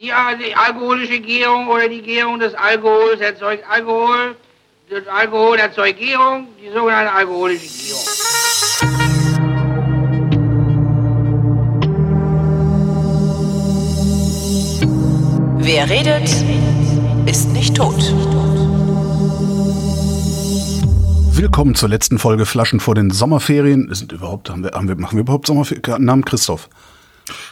Die, die alkoholische Gärung oder die Gärung des Alkohols erzeugt Alkohol. Das Alkohol erzeugt Gärung, die sogenannte alkoholische Gärung. Wer redet, ist nicht tot. Willkommen zur letzten Folge Flaschen vor den Sommerferien. Sind überhaupt, haben wir, haben wir, machen wir überhaupt Sommerferien? Namen Christoph.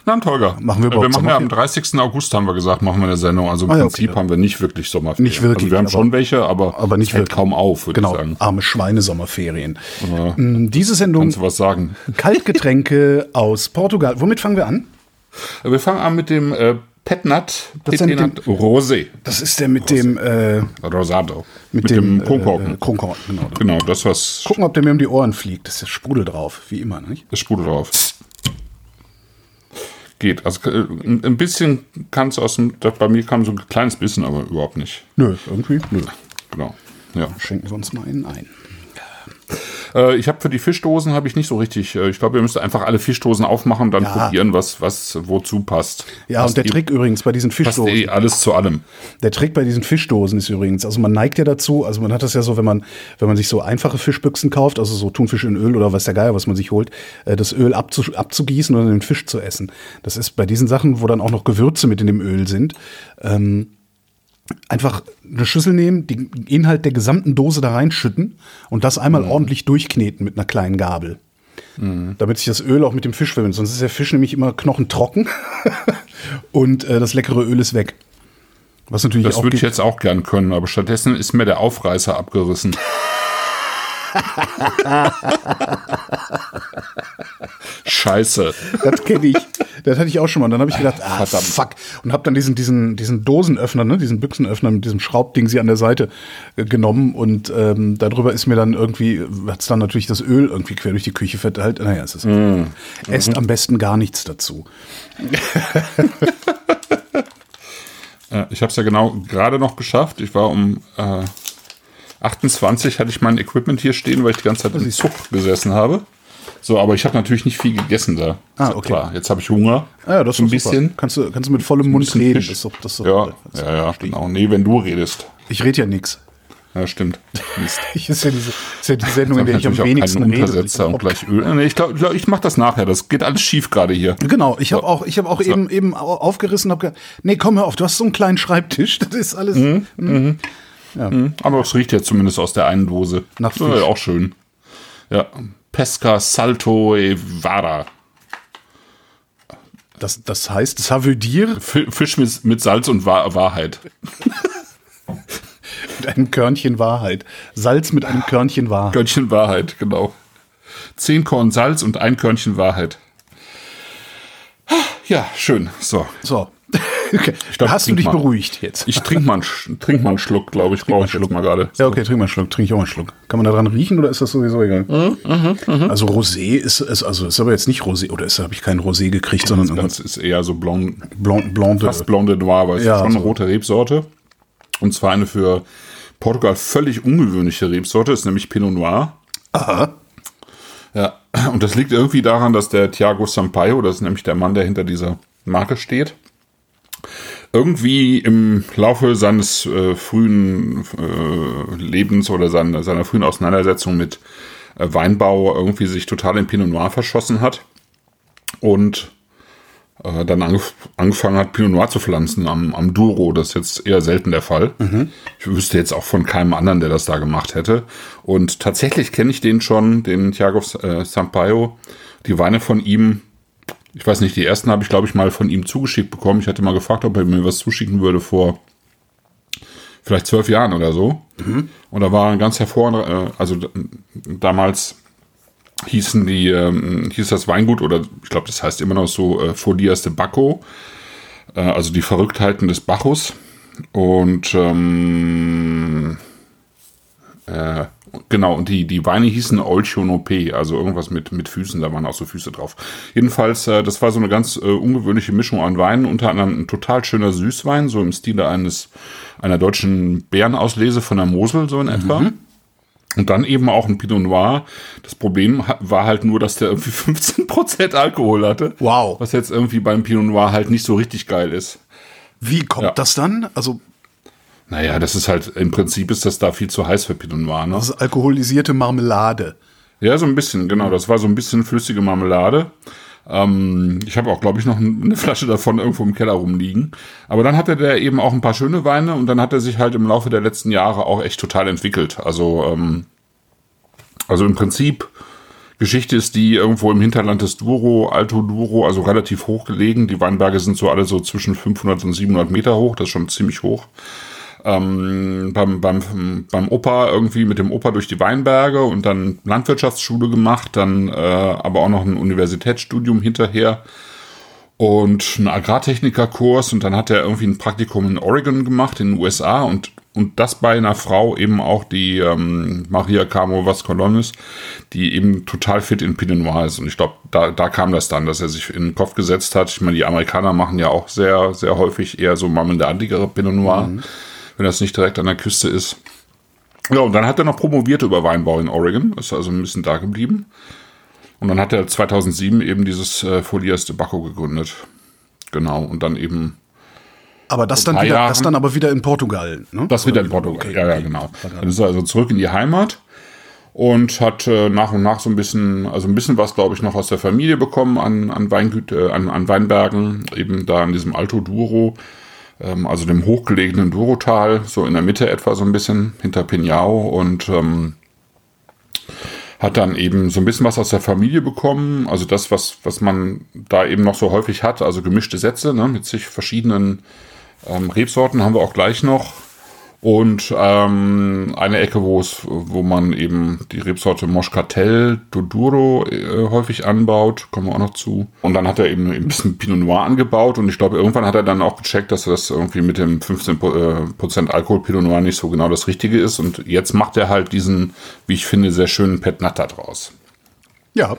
Namen Holger. Machen wir Äh, wir machen ja am Sommerferien? 30. August, haben wir gesagt, machen wir eine Sendung. Also im Ah ja, Prinzip okay. haben wir nicht wirklich Sommerferien. Nicht wirklich, Also wir haben schon welche, aber, Aber nicht wirklich. kaum auf, würde Genau, ich sagen. arme Schweine-Sommerferien. Ja. Mm, Diese Sendung Kannst du was sagen? Kaltgetränke aus Portugal. Womit fangen wir an? Wir fangen an mit dem äh, Petnat, Das ist ja mit dem- Petnat Rosé. Das ist der mit dem, äh, Rosado. mit, dem, Äh, Kronkorken. Kronkorken, genau. Genau, das was Gucken, ob der mir um die Ohren fliegt. Das ist der Sprudel drauf, wie immer, nicht? das Sprudel drauf. Geht. Also äh, ein bisschen kannst du aus dem, bei mir kam so ein kleines bisschen, aber überhaupt nicht. Nö, irgendwie, nö. Genau. Ja. Schenken wir uns mal einen ein. Äh, ich habe für die Fischdosen habe ich nicht so richtig. Äh, ich glaube, ihr müsst einfach alle Fischdosen aufmachen und dann Ja. probieren, was was wozu passt. Ja, passt und der eh- Trick übrigens bei diesen passt Fischdosen. eh alles zu allem. Der Trick bei diesen Fischdosen ist übrigens, also man neigt ja dazu, also man hat das ja so, wenn man, wenn man sich so einfache Fischbüchsen kauft, also so Thunfisch in Öl oder was der Geier, was man sich holt, äh, das Öl abzu, abzugießen und dann den Fisch zu essen. Das ist bei diesen Sachen, wo dann auch noch Gewürze mit in dem Öl sind, ähm, einfach eine Schüssel nehmen, den Inhalt der gesamten Dose da reinschütten und das einmal ordentlich durchkneten mit einer kleinen Gabel. Damit sich das Öl auch mit dem Fisch verbindet. Sonst ist der Fisch nämlich immer knochentrocken und äh, das leckere Öl ist weg. Was natürlich Das würde ich jetzt auch gern können, aber stattdessen ist mir der Aufreißer abgerissen. Scheiße. Das kenne ich. Das hatte ich auch schon mal. Und dann habe ich gedacht, ah, Verdammt. fuck. Und habe dann diesen, diesen, diesen Dosenöffner, ne, diesen Büchsenöffner mit diesem Schraubding sie an der Seite äh, genommen. Und ähm, darüber ist mir dann irgendwie, hat's dann natürlich das Öl irgendwie quer durch die Küche verteilt. Naja, es ist. Mm. Esst am besten gar nichts dazu. Ich habe es ja genau gerade noch geschafft. Ich war um äh, 28, hatte ich mein Equipment hier stehen, weil ich die ganze Zeit im Zug gesessen habe. So, aber ich habe natürlich nicht viel gegessen da. Ah, okay. Klar, jetzt habe ich Hunger. Ah, ja, das ist ein bisschen. Kannst du, kannst du mit vollem Mund reden. Das ist doch, das ist doch Ja, das ja, ja, genau. Nee, wenn du redest. Ich rede ja nix. Ja, stimmt. Mist. Ich ist ja diese, ist ja die Sendung, in der hab ich am wenigsten rede. Untersetzer und gleich Öl. Nee, ich glaube, ich, mache das nachher. Das geht alles schief gerade hier. Genau, ich habe auch, ich habe auch So. eben, eben au- aufgerissen, habe gedacht, nee, komm hör auf, du hast so einen kleinen Schreibtisch, das ist alles. Mhm. Aber es riecht jetzt zumindest aus der einen Dose. Nach Fisch. ja auch schön. Ja. Pesca Salto e Vara. Das, das heißt, ça veut dire, Fi- Fisch mit, mit Salz und Wahr Wahrheit. mit einem Körnchen Wahrheit. Salz mit einem Körnchen Wahrheit. Körnchen Wahrheit, genau. Zehn Korn Salz und ein Körnchen Wahrheit. Ja, schön. So. So. Okay. glaub, Hast du dich mal. beruhigt jetzt? Ich trinke mal, trink mal einen Schluck, glaube ich. Brauche ich jetzt mal gerade. Ja, okay, trink mal einen Schluck, trink ich auch mal einen Schluck. Kann man da dran riechen oder ist das sowieso egal? Mhm, Also Rosé ist, ist, also ist aber jetzt nicht Rosé, oder ist, habe ich keinen Rosé gekriegt, sondern Das ist eher so blond, Blanc, Blanc de, fast blonde Noir, aber es Ja, ist schon eine so. rote Rebsorte. Und zwar eine für Portugal völlig ungewöhnliche Rebsorte, ist nämlich Pinot Noir. Aha. Ja, und das liegt irgendwie daran, dass der Thiago Sampaio, das ist nämlich der Mann, der hinter dieser Marke steht, irgendwie im Laufe seines äh, frühen äh, Lebens oder seiner, seiner frühen Auseinandersetzung mit äh, Weinbau irgendwie sich total in Pinot Noir verschossen hat und äh, dann angef angefangen hat, Pinot Noir zu pflanzen am, am Douro. Das ist jetzt eher selten der Fall. Ich wüsste jetzt auch von keinem anderen, der das da gemacht hätte. Und tatsächlich kenne ich den schon, den Thiago äh, Sampaio. Die Weine von ihm, ich weiß nicht, die ersten habe ich, glaube ich, mal von ihm zugeschickt bekommen. Ich hatte mal gefragt, ob er mir was zuschicken würde vor vielleicht zwölf Jahren oder so. Und da war ein ganz hervorragend, äh, also damals hießen die, ähm, hieß das Weingut, oder ich glaube, das heißt immer noch so äh, Folias de Bacco, äh, also die Verrücktheiten des Bacchus. Und ähm, äh, genau, und die, die Weine hießen Olchonope, also irgendwas mit, mit Füßen, da waren auch so Füße drauf. Jedenfalls, äh, das war so eine ganz äh, ungewöhnliche Mischung an Weinen, unter anderem ein total schöner Süßwein, so im Stile eines einer deutschen Bärenauslese von der Mosel, so in etwa. Und dann eben auch ein Pinot Noir. Das Problem war halt nur, dass der irgendwie 15% Alkohol hatte. Wow. Was jetzt irgendwie beim Pinot Noir halt nicht so richtig geil ist. Wie kommt Ja. das dann? Also, Naja, das ist halt, im Prinzip ist das da viel zu heiß für Pinot Noir. Ne? das ist alkoholisierte Marmelade. Ja, so ein bisschen, genau. Das war so ein bisschen flüssige Marmelade. Ähm, ich habe auch, glaube ich, noch ein- eine Flasche davon irgendwo im Keller rumliegen. Aber dann hatte der eben auch ein paar schöne Weine und dann hat er sich halt im Laufe der letzten Jahre auch echt total entwickelt. Also, ähm, also im Prinzip, Geschichte ist die irgendwo im Hinterland des Douro, Alto Douro, also relativ hoch gelegen. Die Weinberge sind so alle so zwischen 500 und 700 Meter hoch, das ist schon ziemlich hoch beim, beim, beim Opa irgendwie mit dem Opa durch die Weinberge und dann Landwirtschaftsschule gemacht, dann äh, aber auch noch ein Universitätsstudium hinterher und einen Agrartechnikerkurs und dann hat er irgendwie ein Praktikum in Oregon gemacht, in den USA und, und das bei einer Frau eben auch, die ähm, Maria Camo Vascolones, die eben total fit in Pinot Noir ist. Und ich glaube, da, da kam das dann, dass er sich in den Kopf gesetzt hat. Ich meine, die Amerikaner machen ja auch sehr, sehr häufig eher so marmeladigere Pinot Noir wenn das nicht direkt an der Küste ist. Ja, und dann hat er noch promoviert über Weinbau in Oregon, ist also ein bisschen da geblieben. Und dann hat er 2007 eben dieses äh, Folias de Baco gegründet. Genau, und dann eben Aber das dann wieder, Jahren- das dann aber wieder in Portugal, ne? das wieder Oder in wie? Portugal. Okay, ja, ja, genau. Dann ist er also zurück in die Heimat und hat äh, nach und nach so ein bisschen, also ein bisschen was, glaube ich, noch aus der Familie bekommen an, an, Weingüt, äh, an, an Weinbergen, eben da in diesem Alto Douro, ähm, also dem hochgelegenen Dourotal, so in der Mitte etwa so ein bisschen hinter Pinhao und ähm, hat dann eben so ein bisschen was aus der Familie bekommen, also das, was, was man da eben noch so häufig hat, also gemischte Sätze ne, mit sich verschiedenen ähm, Rebsorten haben wir auch gleich noch. Und ähm, eine Ecke, wo es, wo man eben die Rebsorte Moscatel Doduro äh, häufig anbaut, kommen wir auch noch zu. Und dann hat er eben ein bisschen Pinot Noir angebaut und ich glaube, irgendwann hat er dann auch gecheckt, dass das irgendwie mit dem 15% Pro- äh, Prozent Alkohol Pinot Noir nicht so genau das Richtige ist. Und jetzt macht er halt diesen, wie ich finde, sehr schönen Pet Nata draus. Ja,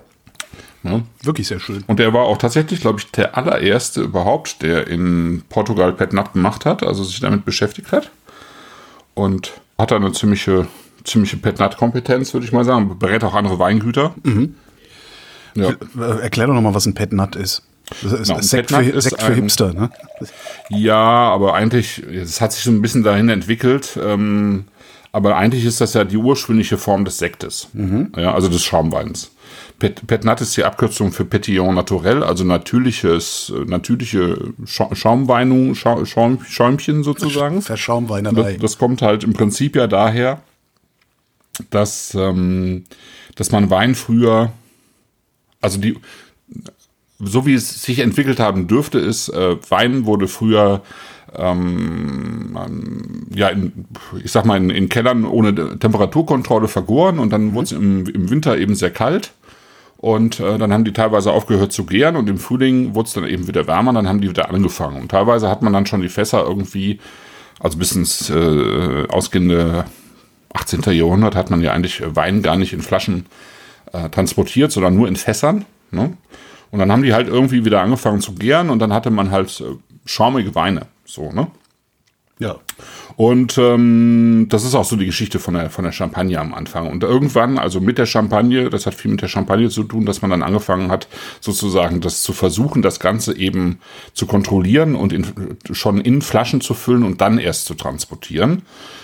Ne? wirklich sehr schön. Und er war auch tatsächlich, glaube ich, der allererste überhaupt, der in Portugal Pet Nat gemacht hat, also sich damit beschäftigt hat. Und hat da eine ziemliche, ziemliche Pet Nat Kompetenz, würde ich mal sagen. Berät auch andere Weingüter. Ja. Äh, Erklär doch nochmal, was ein Pet Nut ist. Das ist Genau, ein Sekt, für, ist Sekt für ein- Hipster, ne? ja, aber eigentlich, es hat sich so ein bisschen dahin entwickelt. Ähm, aber eigentlich ist das ja die ursprüngliche Form des Sektes. Ja, also des Schaumweins. Pet, Pet Nat ist die Abkürzung für Petillon Naturel, also natürliches, äh, natürliche Scha Schaumweinung, Scha Schaum Schäumchen sozusagen. Verschaumweinerei. Das, das kommt halt im Prinzip ja daher, dass, ähm, dass man Wein früher, also die, so wie es sich entwickelt haben dürfte, ist, äh, Wein wurde früher, ähm, ja, in, ich sag mal, in, in Kellern ohne Temperaturkontrolle vergoren und dann wurde es im, im Winter eben sehr kalt. Und äh, dann haben die teilweise aufgehört zu gären und im Frühling wurde es dann eben wieder wärmer, dann haben die wieder angefangen. Und teilweise hat man dann schon die Fässer irgendwie, also bis ins äh, ausgehende 18. Jahrhundert hat man ja eigentlich Wein gar nicht in Flaschen äh, transportiert, sondern nur in Fässern. Ne? Und dann haben die halt irgendwie wieder angefangen zu gären und dann hatte man halt äh, schaumige Weine. So, ne? Ja. Und ähm, das ist auch so die Geschichte von der, von der Champagne am Anfang. Und irgendwann, also mit der Champagne, das hat viel mit der Champagne zu tun, dass man dann angefangen hat, sozusagen das zu versuchen, das Ganze eben zu kontrollieren und in, schon in Flaschen zu füllen und dann erst zu transportieren.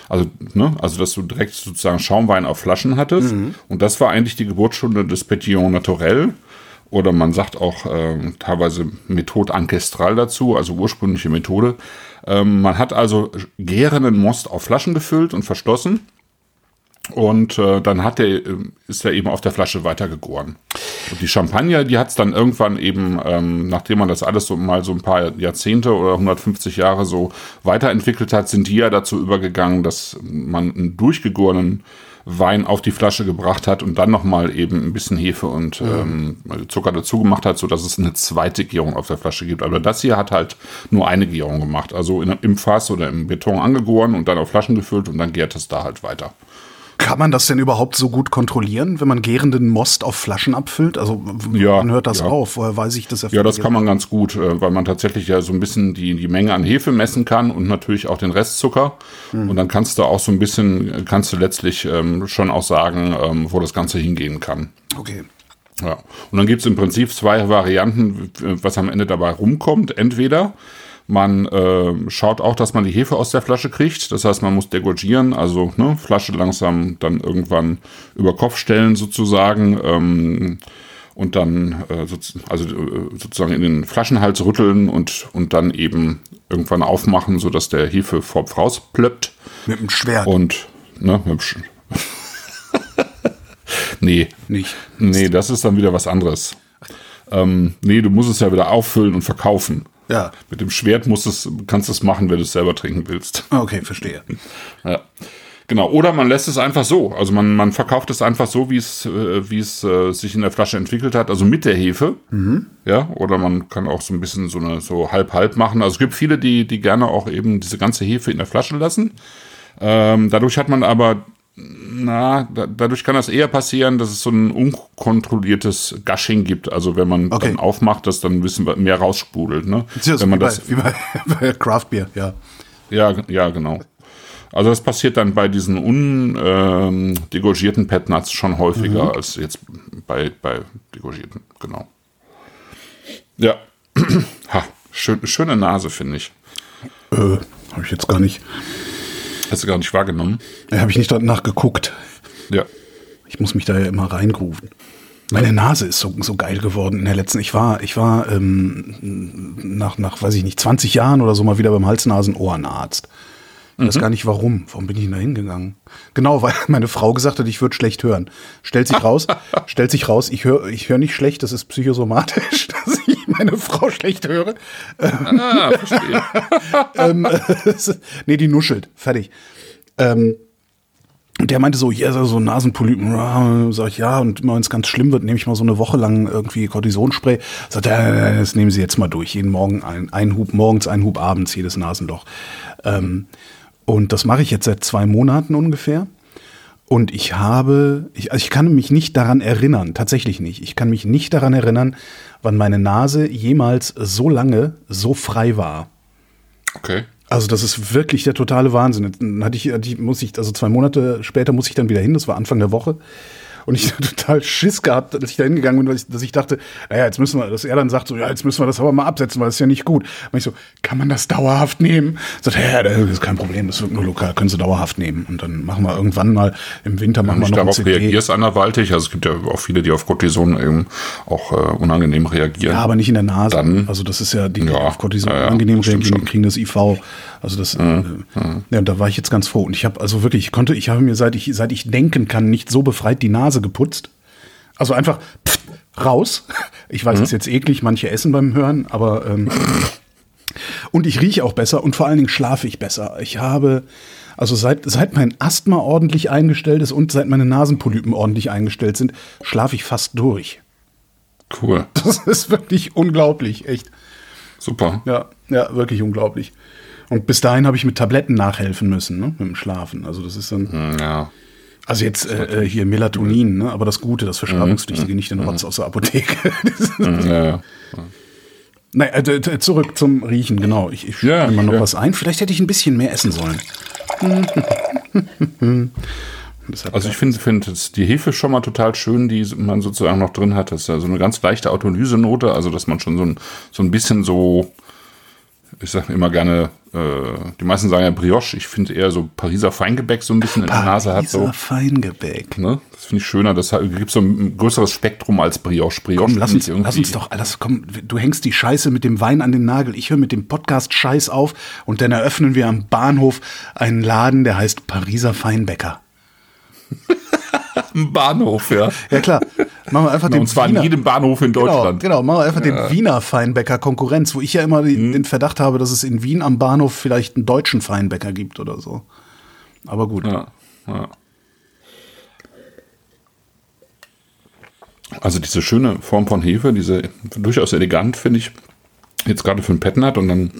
Also, ne, also dass du direkt sozusagen Schaumwein auf Flaschen hattest. Und das war eigentlich die Geburtsstunde des Petillon Naturel. Oder man sagt auch ähm, teilweise Methode ancestral dazu, also ursprüngliche Methode. Ähm, man hat also gärenden Most auf Flaschen gefüllt und verschlossen. Und äh, dann hat der, äh, ist er eben auf der Flasche weitergegoren. Und die Champagner, die hat es dann irgendwann eben, ähm, nachdem man das alles so mal so ein paar Jahrzehnte oder 150 Jahre so weiterentwickelt hat, sind die ja dazu übergegangen, dass man einen durchgegorenen Wein auf die Flasche gebracht hat und dann nochmal eben ein bisschen Hefe und ähm, Zucker dazu gemacht hat, so dass es eine zweite Gärung auf der Flasche gibt. Aber das hier hat halt nur eine Gärung gemacht. Also in, im Fass oder im Beton angegoren und dann auf Flaschen gefüllt und dann gärt es da halt weiter. Kann man das denn überhaupt so gut kontrollieren, wenn man gärenden Most auf Flaschen abfüllt? Also Ja, wann hört das ja. auf? Woher weiß ich das? Ja, das kann man ganz gut, äh, weil man tatsächlich ja so ein bisschen die, die Menge an Hefe messen kann und natürlich auch den Restzucker. Und dann kannst du auch so ein bisschen, kannst du letztlich ähm, schon auch sagen, ähm, wo das Ganze hingehen kann. Okay. Ja. Und dann gibt's im Prinzip zwei Varianten, was am Ende dabei rumkommt. Entweder Man äh, schaut auch, dass man die Hefe aus der Flasche kriegt. Das heißt, man muss degorgieren, also ne, Flasche langsam dann irgendwann über Kopf stellen sozusagen. Ähm, und dann äh, so, also äh, sozusagen in den Flaschenhals rütteln und, und dann eben irgendwann aufmachen, sodass der Hefepfropf rausplöppt. Mit dem Schwert. Und, ne, mit dem Sch Nee. Nicht. Nee, das ist dann wieder was anderes. Ähm, nee, du musst es ja wieder auffüllen und verkaufen. Ja. Mit dem Schwert musst es, kannst du es machen, wenn du es selber trinken willst. Okay, verstehe. Ja. Genau, oder man lässt es einfach so. Also man, man verkauft es einfach so, wie es, äh, wie es äh, sich in der Flasche entwickelt hat, also mit der Hefe. Mhm. Ja, oder man kann auch so ein bisschen so eine so halb-halb machen. Also es gibt viele, die, die gerne auch eben diese ganze Hefe in der Flasche lassen. Ähm, dadurch hat man aber, na, da, dadurch kann das eher passieren, dass es so ein unkontrolliertes Gushing gibt. Also wenn man Okay. dann aufmacht, dass dann ein bisschen mehr raussprudelt. Ne? Das wenn man wie, das bei, wie bei, bei Craft Beer, ja. ja, ja, genau. Also das passiert dann bei diesen undegorgierten Petnuts schon häufiger als jetzt bei, bei degorgierten, genau. Ja, ha, schön, schöne Nase, finde ich. Äh, habe ich jetzt gar nicht, Hast du gar nicht wahrgenommen? äh, habe ich nicht danach geguckt. Ja. Ich muss mich da ja immer reingrooven. Meine Nase ist so, so geil geworden in der letzten. Ich war, ich war ähm, nach, nach, weiß ich nicht, 20 Jahren oder so mal wieder beim Hals-Nasen-Ohrenarzt. Ich weiß gar nicht warum. Warum bin ich denn da hingegangen? Genau, weil meine Frau gesagt hat, ich würde schlecht hören. Stellt sich raus, stellt sich raus, ich höre ich hör nicht schlecht, das ist psychosomatisch, dass ich meine Frau schlecht höre. Ah, verstehe. ähm, nee, die nuschelt. Fertig. Ähm, und der meinte so, ja, so so Nasenpolypen. Ja, Sag ich, ja, und immer wenn es ganz schlimm wird, nehme ich mal so eine Woche lang irgendwie Kortisonspray. Sagt er, ja, das nehmen Sie jetzt mal durch. Jeden Morgen ein, ein Hub morgens, ein Hub abends, jedes Nasenloch. Ähm, und das mache ich jetzt seit zwei Monaten ungefähr. Und ich habe, ich, also ich kann mich nicht daran erinnern, tatsächlich nicht. Ich kann mich nicht daran erinnern, wann meine Nase jemals so lange so frei war. Okay. Also das ist wirklich der totale Wahnsinn. Dann hatte ich, hatte ich, muss ich, also zwei Monate später muss ich dann wieder hin, das war Anfang der Woche. Und ich total Schiss gehabt, dass ich da hingegangen bin, dass ich, dass ich dachte, naja, jetzt müssen wir, dass er dann sagt so, ja, jetzt müssen wir das aber mal absetzen, weil das ist ja nicht gut. Und ich so, kann man das dauerhaft nehmen? Sagt ja, das ist kein Problem, das wird nur lokal, können Sie dauerhaft nehmen. Und dann machen wir irgendwann mal im Winter machen wir noch darauf CD. reagierst anderweitig, also es gibt ja auch viele, die auf Cortison eben auch äh, unangenehm reagieren. Ja, aber nicht in der Nase. Dann- also das ist ja, die, die Ja, auf Cortison ja, ja, angenehm das stimmt reagieren, schon. kriegen das IV. Also das, äh, ja, und da war ich jetzt ganz froh. Und ich habe also wirklich, ich konnte, ich habe mir seit ich seit ich denken kann nicht so befreit die Nase geputzt. Also einfach pff, raus. Ich weiß, es ist jetzt eklig, manche essen beim Hören, aber ähm, und ich rieche auch besser und vor allen Dingen schlafe ich besser. Ich habe also seit, seit mein Asthma ordentlich eingestellt ist und seit meine Nasenpolypen ordentlich eingestellt sind, schlafe ich fast durch. Cool. Das ist wirklich unglaublich, echt. Super. Ja, ja, wirklich unglaublich. Und bis dahin habe ich mit Tabletten nachhelfen müssen, ne, mit dem Schlafen. Also das ist dann, Hm, Ja. also jetzt äh, äh, hier Melatonin, ne, aber das Gute, das Verschreibungspflichtige, nicht den Rotz aus der Apotheke. Hm, ja, ja. Nein, äh, zurück zum Riechen, genau. Ich, ich Ja, mir noch ja. was ein. Vielleicht hätte ich ein bisschen mehr essen sollen. Also ich finde jetzt die Hefe schon mal total schön, die man sozusagen noch drin hat. Das ist ja so eine ganz leichte Autolysenote, also dass man schon so ein, so ein bisschen so, ich sage immer gerne, äh, die meisten sagen ja Brioche, ich finde eher so Pariser Feingebäck so ein bisschen in der Nase hat. So, Pariser Feingebäck. ne? Das finde ich schöner, das gibt so ein größeres Spektrum als Brioche. Brioche Komm, lass uns, irgendwie- lass uns doch, lass, komm, du hängst die Scheiße mit dem Wein an den Nagel. Ich höre mit dem Podcast Scheiß auf und dann eröffnen wir am Bahnhof einen Laden, der heißt Pariser Feinbäcker. Im Bahnhof, ja. Ja klar, machen wir einfach den Und zwar Wiener, in jedem Bahnhof in genau, Deutschland. genau, machen wir einfach den Wiener Feinbäcker Konkurrenz, wo ich ja immer Mhm. den Verdacht habe, dass es in Wien am Bahnhof vielleicht einen deutschen Feinbäcker gibt oder so. Aber gut. Ja, ja. Also diese schöne Form von Hefe, diese durchaus elegant, finde ich, jetzt gerade für ein Petnat und dann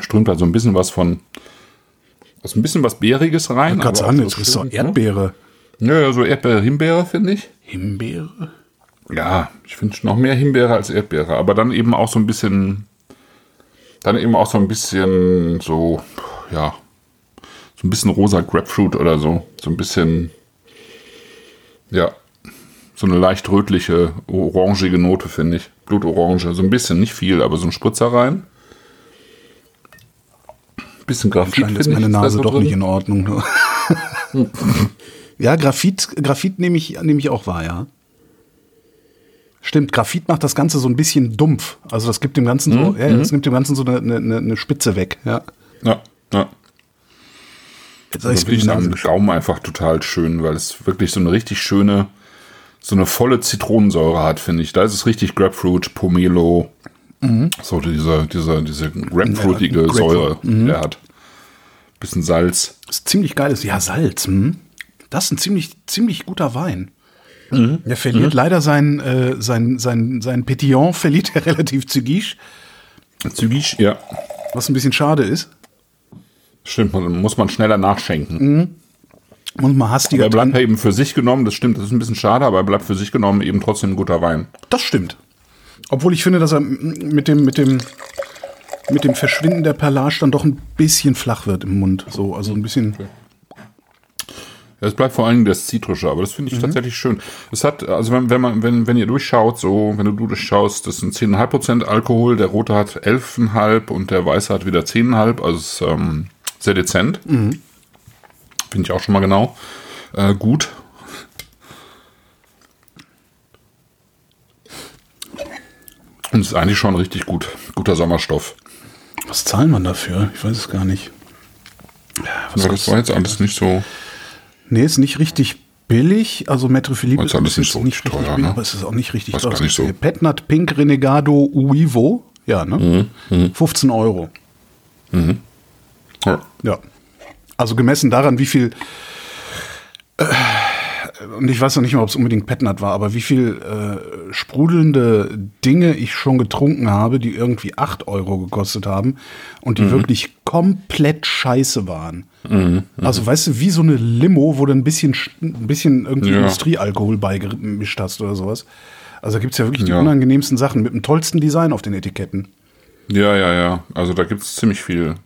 strömt da so ein bisschen was von, also ein bisschen was Bäriges rein. Aber an, auch jetzt kriegst du Erdbeere. Ja, so Erdbeere, Himbeere, finde ich. Himbeere? Ja, ich finde noch mehr Himbeere als Erdbeere, aber dann eben auch so ein bisschen, dann eben auch so ein bisschen so, ja, so ein bisschen rosa Grapefruit oder so, so ein bisschen, ja, so eine leicht rötliche, orangige Note, finde ich. Blutorange, so ein bisschen, nicht viel, aber so ein Spritzer rein. bisschen Graphit. Anscheinend ist meine Nase doch drin. nicht in Ordnung. ja, Graphit, Graphit nehme ich, nehme ich auch wahr, ja. Stimmt, Graphit macht das Ganze so ein bisschen dumpf. Also das gibt dem Ganzen so, ja, das nimmt dem Ganzen so eine, eine, eine Spitze weg, ja. Ja, ja. Jetzt Das finde ich geschnitten. Gaumen einfach total schön, weil es wirklich so eine richtig schöne, so eine volle Zitronensäure hat, finde ich. Da ist es richtig Grapefruit, Pomelo, so diese, diese, diese grapefruitige Ja, Grapefruit. Säure, die er hat. Bisschen Salz. Das ist ziemlich geiles, ja, Salz. Hm? Das ist ein ziemlich, ziemlich guter Wein. Der verliert leider sein, äh, sein, sein, sein Petillon, verliert er relativ zügig, Zügig, ja. was ein bisschen schade ist. Stimmt, man, muss man schneller nachschenken. Muss man Aber hastiger er bleibt eben für sich genommen, das stimmt, das ist ein bisschen schade, aber er bleibt für sich genommen eben trotzdem ein guter Wein. Das stimmt. Obwohl ich finde, dass er mit dem, mit dem, mit dem Verschwinden der Perlage dann doch ein bisschen flach wird im Mund. So, also ein bisschen. Ja, Es bleibt vor allen Dingen das Zitrische, aber das finde ich tatsächlich schön. Es hat, also wenn, wenn man, wenn, wenn ihr durchschaut, so, wenn du durchschaust, das sind 10,5% Alkohol, der rote hat 11,5 und der weiße hat wieder 10,5, also ist ähm, sehr dezent. Finde ich auch schon mal genau. Äh, gut. Und es ist eigentlich schon richtig gut. Guter Sommerstoff. Was zahlt man dafür? Ich weiß es gar nicht. Was Aber das war jetzt alles nicht so. Nee, ist nicht richtig billig. Also Maître Philippe Ist alles nicht so richtig teuer, billig, ne? aber es ist auch nicht richtig gar nicht so. Petnat Pink Renegado Uivo. Ja, ne? Mhm, 15 Euro. Ja. Ja. Also gemessen daran, wie viel. Äh, und ich weiß noch nicht mal, ob es unbedingt Petnat war, aber wie viel äh, sprudelnde Dinge ich schon getrunken habe, die irgendwie 8 Euro gekostet haben und die wirklich komplett scheiße waren. Also, weißt du, wie so eine Limo, wo du ein bisschen, sch- ein bisschen irgendwie Ja. Industriealkohol beigemischt hast oder sowas. Also da gibt es ja wirklich die Ja. unangenehmsten Sachen mit dem tollsten Design auf den Etiketten. Ja, ja, ja. Also da gibt es ziemlich viel,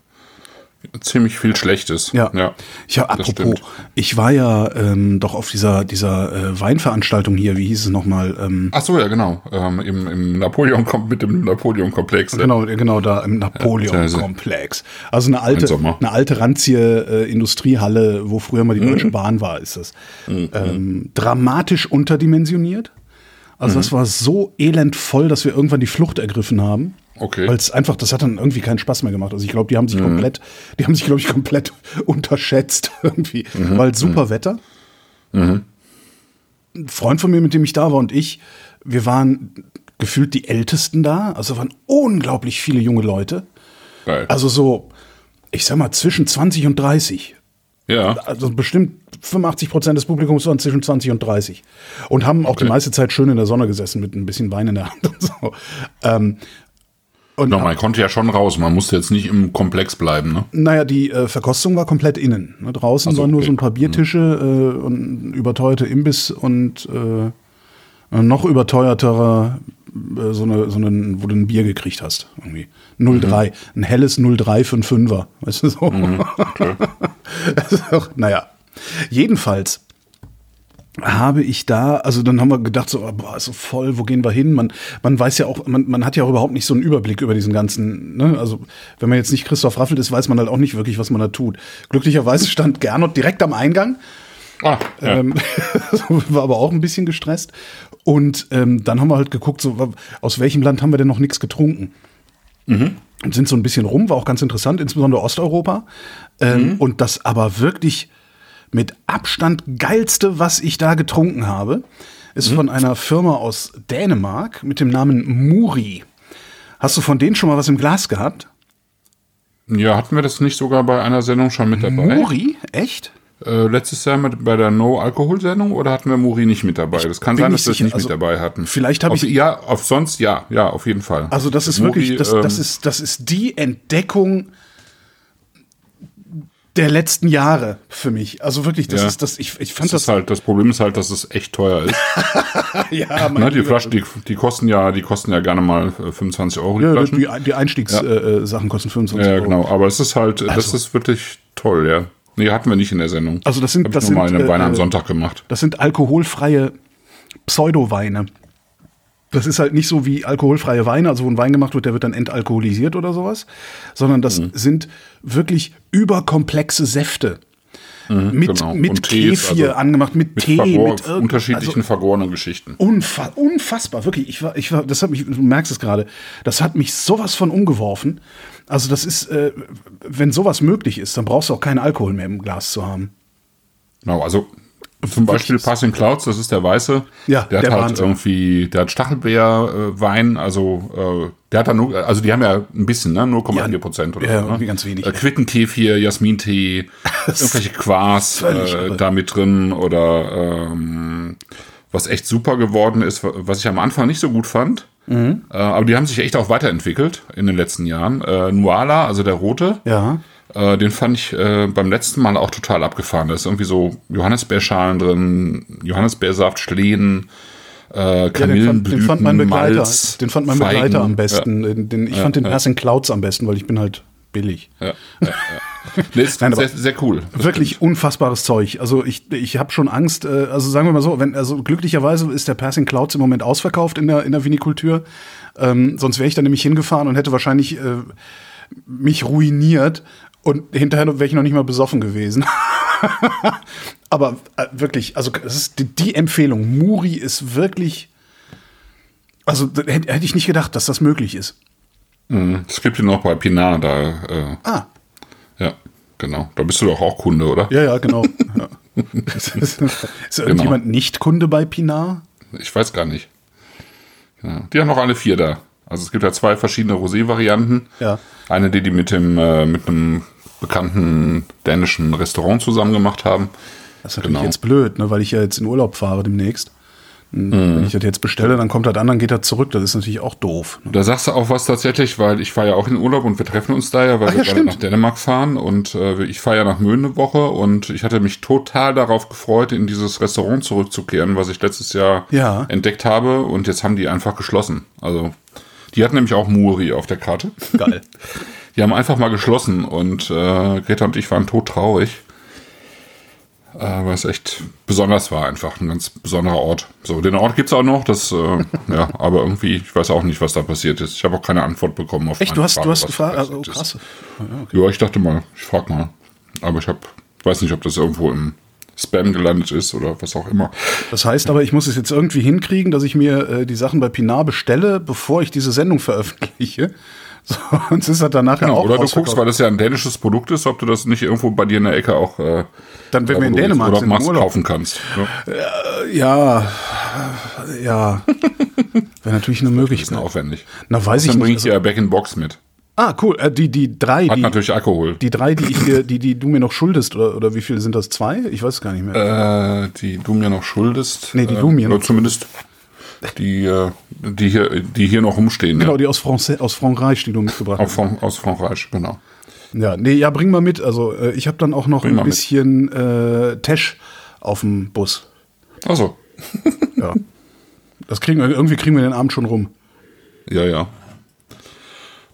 ziemlich viel Schlechtes. Ja. ja. Ja, apropos, ich war ja ähm, doch auf dieser, dieser äh, Weinveranstaltung hier, wie hieß es nochmal? Ähm, Ach so, ja, genau. Ähm, Im im Napoleon kommt mit dem Napoleon-Komplex. Genau, genau da im Napoleon-Komplex. Also eine Ein alte, eine alte ranzige äh, Industriehalle, wo früher mal die Deutsche Mhm. Bahn war, ist das. Ähm, dramatisch unterdimensioniert. Also Mhm. das war so elend voll, dass wir irgendwann die Flucht ergriffen haben. Okay. Mhm. Weil es einfach, das hat dann irgendwie keinen Spaß mehr gemacht. Also ich glaube, die haben sich komplett, die haben sich, glaube ich, komplett unterschätzt irgendwie. Mhm. Weil super Wetter. Ein Freund von mir, mit dem ich da war und ich, wir waren gefühlt die Ältesten da. Also waren unglaublich viele junge Leute. Geil. Also so, ich sag mal, zwischen 20 und 30. ja. Also bestimmt 85 Prozent des Publikums waren zwischen 20 und 30. Und haben auch die Okay. meiste Zeit schön in der Sonne gesessen mit ein bisschen Wein in der Hand und so. Ähm, und No, man konnte ja schon raus. Man musste jetzt nicht im Komplex bleiben, ne? naja, die äh, Verkostung war komplett innen. Ne? Draußen Ach so, waren nur okay. so ein paar Biertische äh, und überteuerte Imbiss und äh, noch überteuerterer, äh, so, eine, so einen, wo du ein Bier gekriegt hast. Irgendwie. 03. Mhm. Ein helles 03 für einen Fünfer. Weißt du so? Das ist auch, naja. Jedenfalls habe ich da, also dann haben wir gedacht, so, oh, boah, ist so voll, wo gehen wir hin? Man, man weiß ja auch, man, man hat ja auch überhaupt nicht so einen Überblick über diesen ganzen, ne? Also, wenn man jetzt nicht Christoph Raffelt ist, weiß man halt auch nicht wirklich, was man da tut. Glücklicherweise stand Gernot direkt am Eingang. Ah, ja. Ähm, war aber auch ein bisschen gestresst. Und ähm, dann haben wir halt geguckt, so, aus welchem Land haben wir denn noch nichts getrunken? Und sind so ein bisschen rum, war auch ganz interessant, insbesondere Osteuropa. Ähm, Und das aber wirklich mit Abstand geilste, was ich da getrunken habe, ist von einer Firma aus Dänemark mit dem Namen Muri. Hast du von denen schon mal was im Glas gehabt? ja, hatten wir das nicht sogar bei einer Sendung schon mit dabei? Muri? Echt? Äh, letztes Jahr mit, bei der No-Alkohol-Sendung oder hatten wir Muri nicht mit dabei? Das kann sein, dass wir es nicht Also, mit dabei hatten. vielleicht hab Auf- ich- Ja, auf sonst ja, ja, auf jeden Fall. Also das ist Muri, wirklich, das, ähm, das, ist, das ist die Entdeckung der letzten Jahre für mich. Also wirklich, das Ja. ist das, ich, ich fand das das, ist halt, das Problem ist halt, dass es echt teuer ist. ja, mein ne, die Lieber. Flaschen, die, die kosten ja, die kosten ja gerne mal äh, 25 Euro die ja, Flaschen. die, die Einstiegssachen äh, Sachen kosten 25 Ja, Euro. genau. Aber es ist halt, das ist wirklich toll, ja. Nee, hatten wir nicht in der Sendung. Also das sind- Hab das ich nur mal sind, eine Wein am äh, Sonntag gemacht. Das sind alkoholfreie Pseudoweine. Das ist halt nicht so wie alkoholfreie Weine, also wo ein Wein gemacht wird, der wird dann entalkoholisiert oder sowas, sondern das Mhm. sind wirklich überkomplexe Säfte. mit genau. mit Tees, Kefir also angemacht, mit, Mit Tee, vergor mit unterschiedlichen also vergorenen Geschichten. unfa unfassbar, wirklich. Ich war, ich war, das hat mich, du merkst es gerade, das hat mich sowas von umgeworfen. Also das ist, äh, wenn sowas möglich ist, dann brauchst du auch keinen Alkohol mehr im Glas zu haben. Genau, also zum Beispiel Passing Clouds, das ist der weiße. Ja, der hat der halt Wahnsinn. irgendwie, der hat Stachelbeerwein, also äh, der hat da nur, also die haben ja ein bisschen, ne, 0,4 Prozent oder ja, so. Ne? irgendwie ganz wenig. Äh, Quittenkefir, Jasmintee, irgendwelche Quas äh, da mit drin oder ähm, was echt super geworden ist, was ich am Anfang nicht so gut fand. Mhm. Äh, aber die haben sich echt auch weiterentwickelt in den letzten Jahren. Äh, Nuala, also der rote, Ja. Äh, den fand ich äh, beim letzten Mal auch total abgefahren. Da ist irgendwie so Johannisbeerschalen drin, Johannisbeersaft, Schlehen, äh, Ja, den, fand, Kamillenblüten, den fand mein Begleiter, Malz, den fand mein Feigen. Begleiter am besten. Den, den, ich fand den Passing Clouds am besten, weil ich bin halt billig. Ja, ja, ja, ja. Nee, ist Nein, sehr, sehr cool. Das Wirklich unfassbares Zeug. Also ich, ich habe schon Angst, äh, also sagen wir mal so, wenn, also glücklicherweise ist der Passing Clouds im Moment ausverkauft in der, in der Vinikultur. Ähm, sonst wäre ich da nämlich hingefahren und hätte wahrscheinlich äh, mich ruiniert und hinterher wäre ich noch nicht mal besoffen gewesen. Aber äh, wirklich, also es ist die, die Empfehlung. Muri ist wirklich. Also hätte hätte ich nicht gedacht, dass das möglich ist. Es gibt ihn noch bei Pinard, da, äh, Ah, ja, genau. Da bist du doch auch Kunde, oder? ja, ja, genau. ja. ist, ist irgendjemand nicht Kunde bei Pinard? Ich weiß gar nicht. Ja. Die haben noch alle vier da. Also es gibt ja zwei verschiedene Rosé-Varianten. Ja. Eine, die die mit dem äh, mit einem bekannten dänischen Restaurant zusammen gemacht haben. Das ist natürlich Genau. jetzt blöd, ne, weil ich ja jetzt in Urlaub fahre demnächst. Und Mhm. Wenn ich das jetzt bestelle, dann kommt das an, dann geht das zurück. Das ist natürlich auch doof. Ne? Da sagst du auch was tatsächlich, weil ich fahre ja auch in Urlaub und wir treffen uns da ja, weil Ach wir ja, gerade nach Dänemark fahren und äh, ich fahre ja nach Möhne eine Woche und ich hatte mich total darauf gefreut, in dieses Restaurant zurückzukehren, was ich letztes Jahr Ja. entdeckt habe und jetzt haben die einfach geschlossen. Also die hatten nämlich auch Muri auf der Karte. Geil. Die haben einfach mal geschlossen und äh, Greta und ich waren todtraurig. Äh, weil es echt besonders war, einfach ein ganz besonderer Ort. So, den Ort gibt's auch noch, das, äh, ja, aber irgendwie, ich weiß auch nicht, was da passiert ist. Ich habe auch keine Antwort bekommen auf Echt, du hast, Frage, du hast gefragt? Also, ist. krass. Ja, ich dachte mal, ich frag mal. Aber ich habe, weiß nicht, ob das irgendwo im Spam gelandet ist oder was auch immer. Das heißt aber, ich muss es jetzt irgendwie hinkriegen, dass ich mir äh, die Sachen bei Pinar bestelle, bevor ich diese Sendung veröffentliche. Sonst ist das dann nachher Genau, auch oder du guckst, weil das ja ein dänisches Produkt ist, ob du das nicht irgendwo bei dir in der Ecke auch äh, Dann, wenn wir in Dänemark jetzt sind, Urlaub kaufen kannst. Ja, Ja, ja. Wäre natürlich eine ist Möglichkeit. aufwendig. Na, weiß ich Dann bringe ich dir Back in Box mit. Ah, cool. Äh, die, die drei, Hat die, natürlich Alkohol. die drei, die ich dir, die, die du mir noch schuldest, oder, oder wie viele sind das? Zwei? Ich weiß es gar nicht mehr. Äh, die du mir noch schuldest. Nee, die du mir Oder noch zumindest die, äh, die, hier, die hier noch rumstehen. genau, ja. die aus, France, aus Frankreich, die du mitgebracht Auch hast. aus Frankreich, genau. Ja, nee, ja, bring mal mit. Also, äh, ich habe dann auch noch Bring ein mit. bisschen äh, Tesch auf dem Bus. Achso. Ja. Das kriegen wir, irgendwie kriegen wir den Abend schon rum. Ja, ja.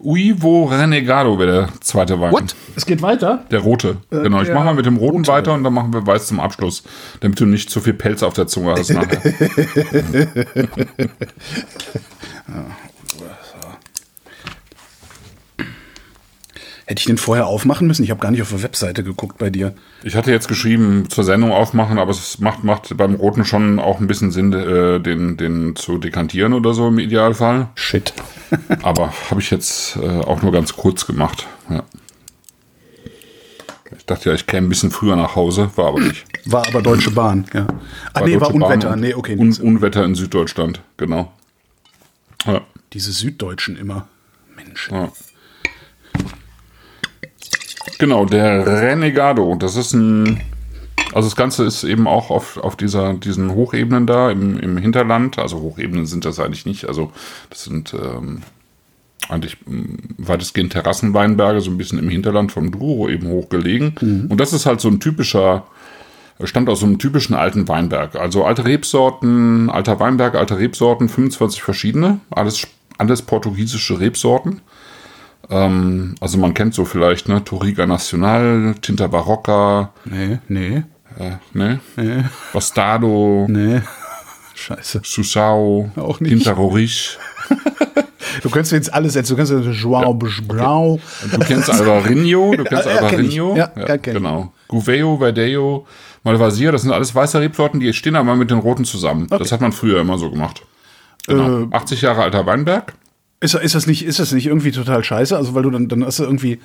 Uivo Renegado wäre der zweite Wein. Es geht weiter? Der rote. genau, ich mache mal mit dem roten weiter und dann machen wir weiß zum Abschluss, damit du nicht zu viel Pelz auf der Zunge hast nachher. Hätte ich den vorher aufmachen müssen? Ich habe gar nicht auf der Webseite geguckt bei dir. Ich hatte jetzt geschrieben, zur Sendung aufmachen, aber es macht, macht beim roten schon auch ein bisschen Sinn, äh, den, den zu dekantieren oder so im Idealfall. Shit. Aber habe ich jetzt äh, auch nur ganz kurz gemacht. Ja. Ich dachte ja, ich käme ein bisschen früher nach Hause, war aber nicht. War aber Deutsche Bahn, ja. Ah, nee, war Deutsche Bahn Unwetter. Nee, okay. Un Unwetter in Süddeutschland, genau. Ja, Diese Süddeutschen immer. Mensch. ja. Genau, der Renegado, das ist ein. Also das Ganze ist eben auch auf, auf dieser, diesen Hochebenen da im, im Hinterland. Also Hochebenen sind das eigentlich nicht. Also das sind ähm, eigentlich mh, weitestgehend Terrassenweinberge, so ein bisschen im Hinterland vom Douro eben hochgelegen. Und das ist halt so ein typischer, stammt aus so einem typischen alten Weinberg. Also alte Rebsorten, alter Weinberg, alte Rebsorten, 25 verschiedene, alles, alles portugiesische Rebsorten. Ähm, also man kennt so vielleicht, ne, Toriga Nacional, Tinta Barocca, Nee, nee, äh, ne, Bastardo, nee. Scheiße. Susao, Auch nicht. Pintarorisch. Du kannst jetzt alles setzen. Du kannst jetzt Joao Blau. Du kennst Alvarinho, du kennst Ja, ja. Alvarinho. Ja, ja, genau. Gouveio, Verdeo, Malvasier, das sind alles weiße Rebsorten, die stehen aber mit den roten zusammen. Das hat man früher immer so gemacht. Genau. Äh, 80 Jahre alter Weinberg. Ist, ist, das nicht, ist das nicht irgendwie total scheiße? Also, weil du dann, dann hast du irgendwie, äh,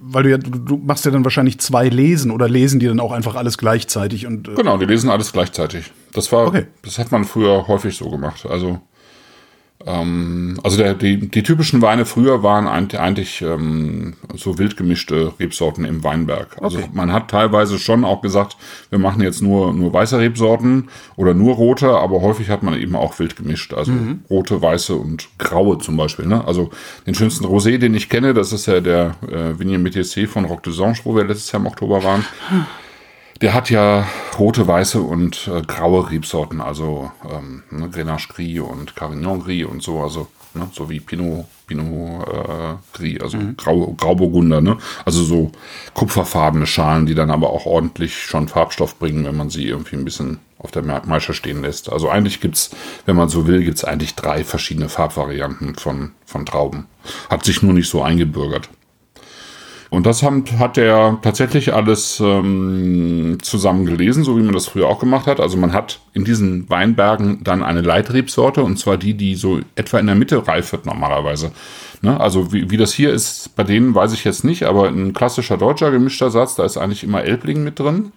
weil du ja, du, du machst ja dann wahrscheinlich zwei Lesen oder lesen die dann auch einfach alles gleichzeitig und äh, Genau, die lesen alles gleichzeitig. Das war, Okay. das hat man früher häufig so gemacht. Also, also der, die, die typischen Weine früher waren eigentlich, ähm, so wild gemischte Rebsorten im Weinberg. Also Okay. man hat teilweise schon auch gesagt, wir machen jetzt nur, nur weiße Rebsorten oder nur rote, aber häufig hat man eben auch wild gemischt. Also rote, weiße und graue zum Beispiel. Ne? Also den schönsten Rosé, den ich kenne, das ist ja der äh, Vignes Métier von Roc de Sange, wo wir letztes Jahr im Oktober waren. Der hat ja rote, weiße und äh, graue Rebsorten, also ähm, ne, Grenache Gris und Carignan Gris und so, also ne, so wie Pinot, Pinot äh, Gris, also Grau, Grauburgunder, ne? Also so kupferfarbene Schalen, die dann aber auch ordentlich schon Farbstoff bringen, wenn man sie irgendwie ein bisschen auf der Ma- Maische stehen lässt. Also eigentlich gibt's, wenn man so will, gibt's eigentlich drei verschiedene Farbvarianten von, von Trauben. Hat sich nur nicht so eingebürgert. Und das haben, hat er tatsächlich alles ähm, zusammen gelesen, so wie man das früher auch gemacht hat. Also man hat in diesen Weinbergen dann eine Leitrebsorte, und zwar die, die so etwa in der Mitte reif wird normalerweise. Ne? Also wie, wie das hier ist, bei denen weiß ich jetzt nicht, aber ein klassischer deutscher gemischter Satz, da ist eigentlich immer Elbling mit drin.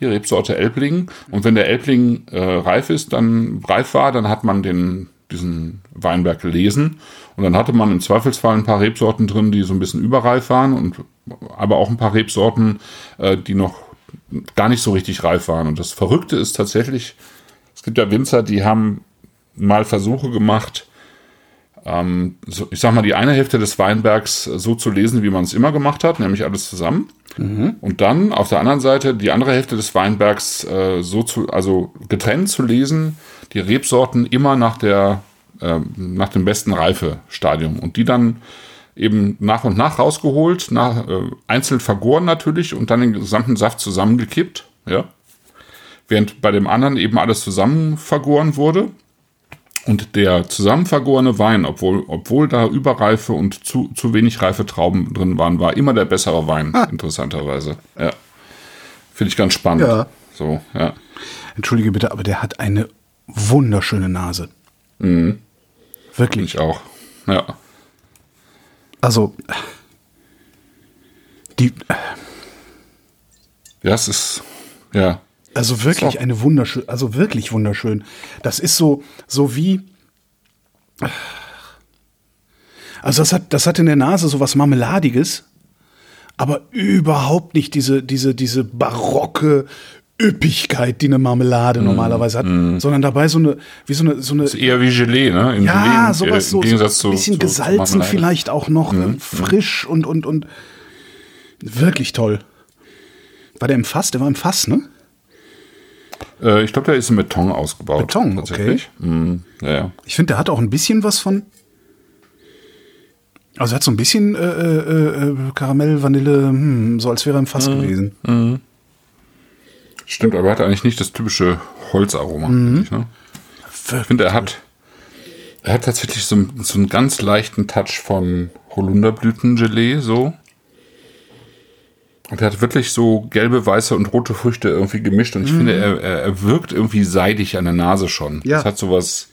Die Rebsorte Elbling. Und wenn der Elbling äh, reif ist, dann reif war, dann hat man den, diesen Weinberg gelesen. Und dann hatte man im Zweifelsfall ein paar Rebsorten drin, die so ein bisschen überreif waren und aber auch ein paar Rebsorten, äh, die noch gar nicht so richtig reif waren. Und das Verrückte ist tatsächlich, es gibt ja Winzer, die haben mal Versuche gemacht, ähm, so, ich sag mal, die eine Hälfte des Weinbergs so zu lesen, wie man es immer gemacht hat, nämlich alles zusammen. Und dann auf der anderen Seite die andere Hälfte des Weinbergs äh, so zu, also getrennt zu lesen, die Rebsorten immer nach der, äh, nach dem besten Reifestadium und die dann eben nach und nach rausgeholt, nach, äh, einzeln vergoren natürlich und dann den gesamten Saft zusammengekippt, ja. Während bei dem anderen eben alles zusammen vergoren wurde. Und der zusammen vergorene Wein, obwohl, obwohl da überreife und zu, zu wenig reife Trauben drin waren, war immer der bessere Wein, interessanterweise. Ja. Finde ich ganz spannend. Ja. So, ja. Entschuldige bitte, aber der hat eine wunderschöne Nase. Wirklich. Ich auch. Ja. Also, die, Ja, es ist, ja. also wirklich So. eine wunderschön, also wirklich wunderschön. Das ist so, so wie, also das hat, das hat in der Nase so was Marmeladiges, aber überhaupt nicht diese, diese, diese barocke Üppigkeit, die eine Marmelade normalerweise hat, sondern dabei so eine, wie so eine, so eine, Ist eher wie Gelee, ne? Im ja, Gelee, sowas äh, so, Im so Gegensatz ein zu. bisschen zu, zu gesalzen Marmelade. vielleicht auch noch, äh, frisch und, und, und wirklich toll. War der im Fass? Der war im Fass, ne? Äh, ich glaube, der ist in Beton ausgebaut. Beton, tatsächlich. Mhm. Ja, ja. Ich finde, der hat auch ein bisschen was von. Also er hat so ein bisschen äh, äh, äh, Karamell, Vanille, hm, so als wäre er im Fass gewesen. Stimmt, aber er hat eigentlich nicht das typische Holzaroma. finde Ich, ne? ich finde, er hat, er hat tatsächlich so, einen- so einen ganz leichten Touch von Holunderblütengelee, so. Und er hat wirklich so gelbe, weiße und rote Früchte irgendwie gemischt. Und ich finde, er, er, wirkt irgendwie seidig an der Nase schon. Ja. Das hat sowas,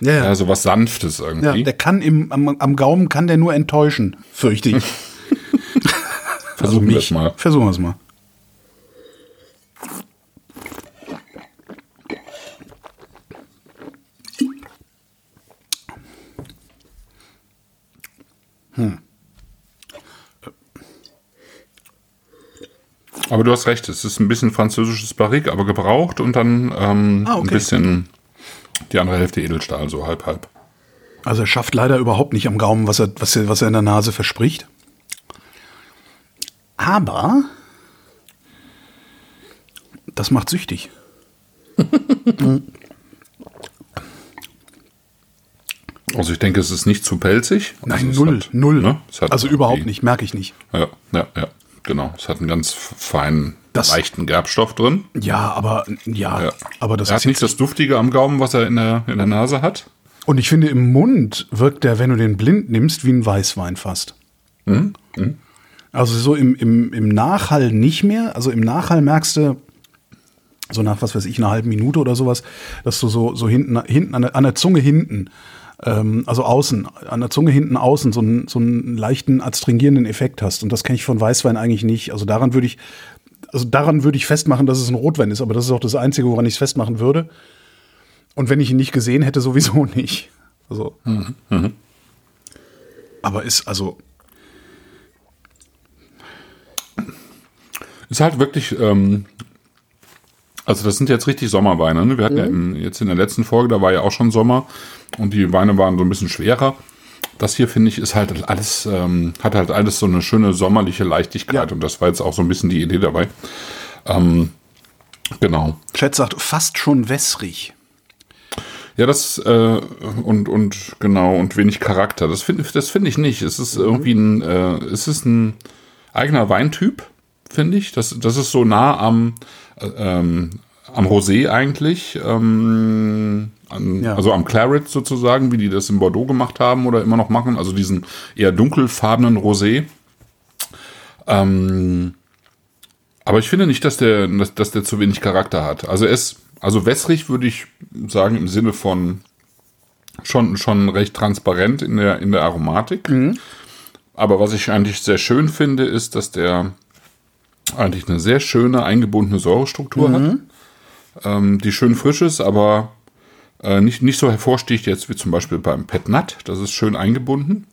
Ja, ja. ja, sowas Sanftes ja irgendwie. der kann im, am, am Gaumen kann der nur enttäuschen, fürchte ich. Versuchen wir es mal. Versuchen wir es mal. Aber du hast recht, es ist ein bisschen französisches Barrique, aber gebraucht und dann ähm, Ah, okay. ein bisschen die andere Hälfte Edelstahl, so halb halb. Also er schafft leider überhaupt nicht am Gaumen, was er, was er, was er in der Nase verspricht. Aber das macht süchtig. Also ich denke, es ist nicht zu pelzig. Nein, also null, hat, null. Ne? Also überhaupt nicht, merke ich nicht. Ja, ja, ja, genau. Es hat einen ganz feinen Das- leichten Gerbstoff drin. Ja, aber ja, Ja. aber das er ist hat nicht das Duftige am Gaumen, was er in der, in der Nase hat. und ich finde im Mund wirkt der, wenn du den blind nimmst, wie ein Weißwein fast. Mhm. Also so im, im, im Nachhall nicht mehr. Also im Nachhall merkst du so nach was weiß ich einer halben Minute oder sowas, dass du so so hinten hinten an der, an der Zunge hinten ähm, also außen, an der Zunge hinten außen so einen, so einen leichten adstringierenden Effekt hast. Und das kenne ich von Weißwein eigentlich nicht. Also daran würde ich, also daran würde ich festmachen, dass es ein Rotwein ist, aber das ist auch das Einzige, woran ich es festmachen würde. Und wenn ich ihn nicht gesehen hätte, sowieso nicht. Also. Aber ist, also, Ist halt wirklich, ähm, also das sind jetzt richtig Sommerweine. Ne? Wir hatten ja im, jetzt in der letzten Folge, da war ja auch schon Sommer und die Weine waren so ein bisschen schwerer. Das hier finde ich ist halt alles, ähm, hat halt alles so eine schöne sommerliche Leichtigkeit Ja. und das war jetzt auch so ein bisschen die Idee dabei. Ähm, genau. Chat sagt, fast schon wässrig. Ja, das äh, und und genau und wenig Charakter. Das finde das finde ich nicht. Es ist irgendwie ein äh, es ist ein eigener Weintyp, finde ich. Das das ist so nah am ähm, am Rosé eigentlich, ähm, an, Ja. also am Claret sozusagen, wie die das in Bordeaux gemacht haben oder immer noch machen. Also diesen eher dunkelfarbenen Rosé. Ähm, aber ich finde nicht, dass der, dass, dass der zu wenig Charakter hat. Also ist, also wässrig würde ich sagen im Sinne von schon, schon recht transparent in der, in der Aromatik. Aber was ich eigentlich sehr schön finde, ist, dass der eigentlich eine sehr schöne eingebundene Säurestruktur hat, ähm, die schön frisch ist, aber äh, nicht, nicht so hervorsticht jetzt wie zum Beispiel beim Pet Nut. Das ist schön eingebunden.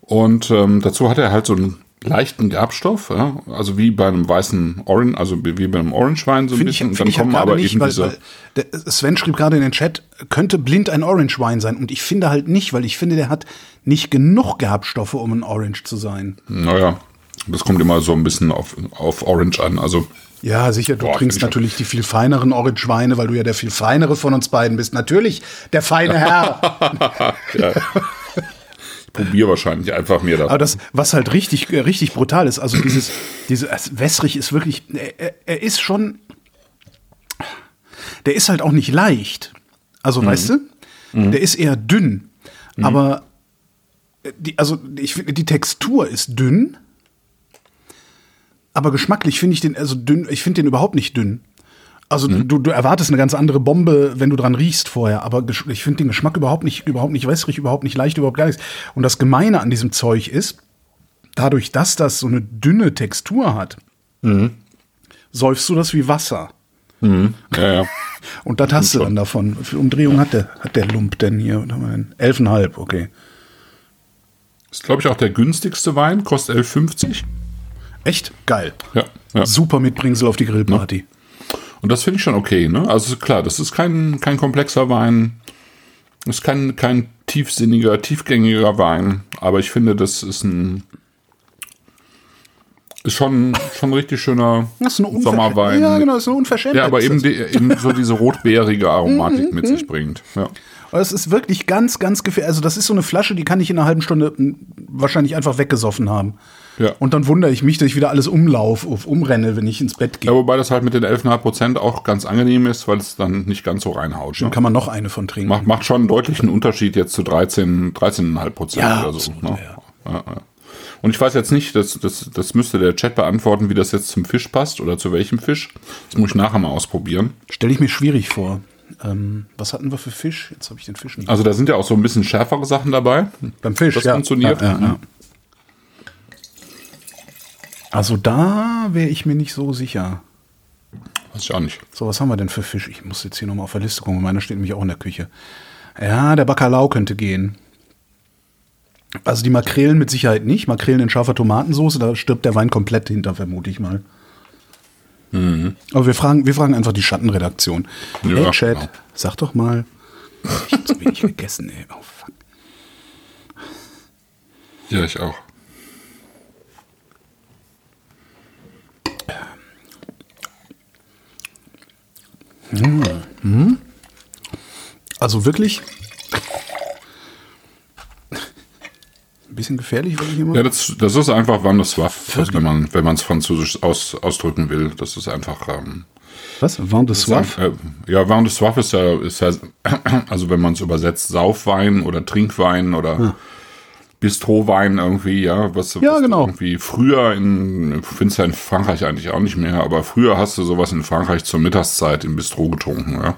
Und ähm, dazu hat er halt so einen leichten Gerbstoff, ja? also wie bei einem weißen Orange, also wie bei einem Orangewein so ein Finde ich, bisschen. Und find ich dann halt kommen gerade aber nicht, eben weil, diese. weil der Sven schrieb gerade in den Chat, könnte blind ein Orange Wine sein. Und ich finde halt nicht, weil ich finde, der hat nicht genug Gerbstoffe, um ein Orange zu sein. Naja, das kommt immer so ein bisschen auf, auf Orange an. Also Ja, sicher, du Boah, trinkst natürlich die viel feineren Orange Weine, weil du ja der viel feinere von uns beiden bist. Natürlich, der feine Herr. ich probiere wahrscheinlich einfach mir Aber das. das, was halt richtig, äh, richtig brutal ist, also dieses, diese, es- wässrig ist wirklich, er, er- er ist schon, der ist halt auch nicht leicht. Also, weißt du, der ist eher dünn. Aber äh, die, also ich finde, die Textur ist dünn. Aber geschmacklich finde ich den, also dünn, ich finde den überhaupt nicht dünn. Also du, du erwartest eine ganz andere Bombe, wenn du dran riechst vorher, aber ich finde den Geschmack überhaupt nicht, überhaupt nicht wässrig, überhaupt nicht leicht, überhaupt gar nichts. Und das Gemeine an diesem Zeug ist, dadurch, dass das so eine dünne Textur hat, säufst du das wie Wasser. Ja, ja. Und das hast du dann davon. Wie viel Umdrehung hat der, hat der Lump denn hier? Elfenhalb, okay. Ist, glaube ich, auch der günstigste Wein, kostet 11,50. Echt geil. Ja, ja. Super Mitbringsel auf die Grillparty. Und das finde ich schon okay, ne? Also klar, das ist kein, kein komplexer Wein. Ist kein, kein tiefsinniger, tiefgängiger Wein. Aber ich finde, das ist ein. Ist schon, schon ein richtig schöner Das Sommerwein. Ja, genau, das ist eine Unverschämtheit. Der aber eben, Das- die, eben so diese rotbeerige Aromatik mit sich bringt. Ja. Aber es ist wirklich ganz, ganz gefährlich. Also das ist so eine Flasche, die kann ich in einer halben Stunde m, wahrscheinlich einfach weggesoffen haben. Ja. Und dann wundere ich mich, dass ich wieder alles umlaufe, auf- umrenne, wenn ich ins Bett gehe. ja, wobei das halt mit den 11,5 Prozent auch ganz angenehm ist, weil es dann nicht ganz so reinhaut. Ne? Dann kann man noch eine von trinken. Macht, macht schon einen deutlichen Unterschied jetzt zu 13, 13,5 Prozent Ja, oder so. absolut, Ne? ja. Ja, ja. Und ich weiß jetzt nicht, das, das, das müsste der Chat beantworten, wie das jetzt zum Fisch passt oder zu welchem Fisch. Das muss ich nachher mal ausprobieren. Stelle ich mir schwierig vor. Ähm, was hatten wir für Fisch? Jetzt habe ich den Fisch nicht. Also da sind ja auch so ein bisschen schärfere Sachen dabei. Beim Fisch, das ja. funktioniert. Ja, ja, ja. Also da wäre ich mir nicht so sicher. Weiß ich auch nicht. So, was haben wir denn für Fisch? Ich muss jetzt hier nochmal auf der Liste gucken. Meiner steht nämlich auch in der Küche. Ja, der Bacalao könnte gehen. Also die Makrelen mit Sicherheit nicht. Makrelen in scharfer Tomatensauce, da stirbt der Wein komplett hinter, vermute ich mal. Aber wir fragen, wir fragen einfach die Schattenredaktion. Ja, hey Chat, genau. sag doch mal. Ich hab zu wenig gegessen, ey. Oh, fuck. Ja, ich auch. Also Also wirklich. Ein bisschen gefährlich, was ich immer. Ja, das, das ist einfach Van de Swaff, wenn man wenn man es französisch aus, ausdrücken will. Das ist einfach. Ähm, was? Vin de Soif? Äh, ja, Vin de Soif ist ja, ist ja also wenn man es übersetzt, Saufwein oder Trinkwein oder Ah. Bistrowein irgendwie, ja, was, Ja, was genau. irgendwie früher in, findest du ja in Frankreich eigentlich auch nicht mehr, aber früher hast du sowas in Frankreich zur Mittagszeit im Bistro getrunken, ja.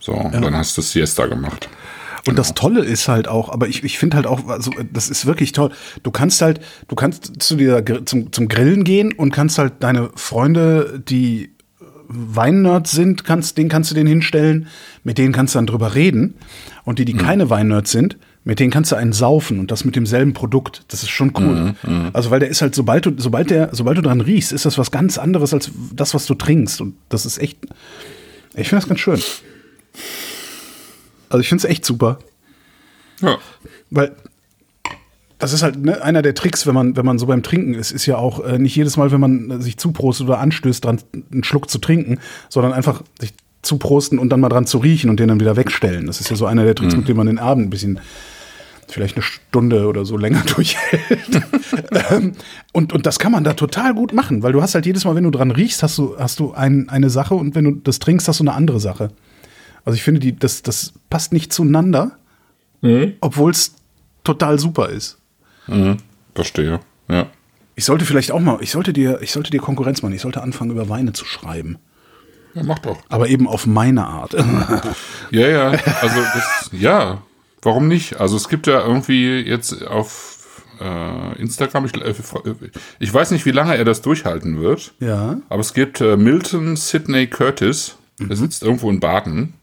So, und dann hast du Siesta gemacht. Und das Tolle ist halt auch, aber ich, ich finde halt auch, also das ist wirklich toll. Du kannst halt, du kannst zu dir gr- zum, zum Grillen gehen und kannst halt deine Freunde, die Weinnerds sind, kannst, den kannst du den hinstellen, mit denen kannst du dann drüber reden. Und die, die keine Weinnerds sind, mit denen kannst du einen saufen und das mit demselben Produkt. Das ist schon cool. Also, weil der ist halt, sobald du, sobald der, sobald du dran riechst, ist das was ganz anderes als das, was du trinkst. Und das ist echt, ich finde das ganz schön. Also, ich finde es echt super. Ja. Weil das ist halt ne, einer der Tricks, wenn man, wenn man so beim Trinken ist, ist ja auch äh, nicht jedes Mal, wenn man äh, sich zuprostet oder anstößt, dran einen Schluck zu trinken, sondern einfach sich zuprosten und dann mal dran zu riechen und den dann wieder wegstellen. Das ist ja so einer der Tricks, mit dem man den Abend ein bisschen vielleicht eine Stunde oder so länger durchhält. ähm, und, und das kann man da total gut machen, weil du hast halt jedes Mal, wenn du dran riechst, hast du, hast du ein, eine Sache und wenn du das trinkst, hast du eine andere Sache. Also ich finde, die, das, das passt nicht zueinander, obwohl es total super ist. Mhm. Verstehe. Ja. Ich sollte vielleicht auch mal, ich sollte dir, ich sollte dir Konkurrenz machen. Ich sollte anfangen, über Weine zu schreiben. Ja, mach doch. Aber eben auf meine Art. Ja, ja, also das, ja, warum nicht? Also es gibt ja irgendwie jetzt auf äh, Instagram, ich, äh, ich weiß nicht, wie lange er das durchhalten wird, ja. aber es gibt äh, Milton Sidney Curtis, der sitzt irgendwo in Baden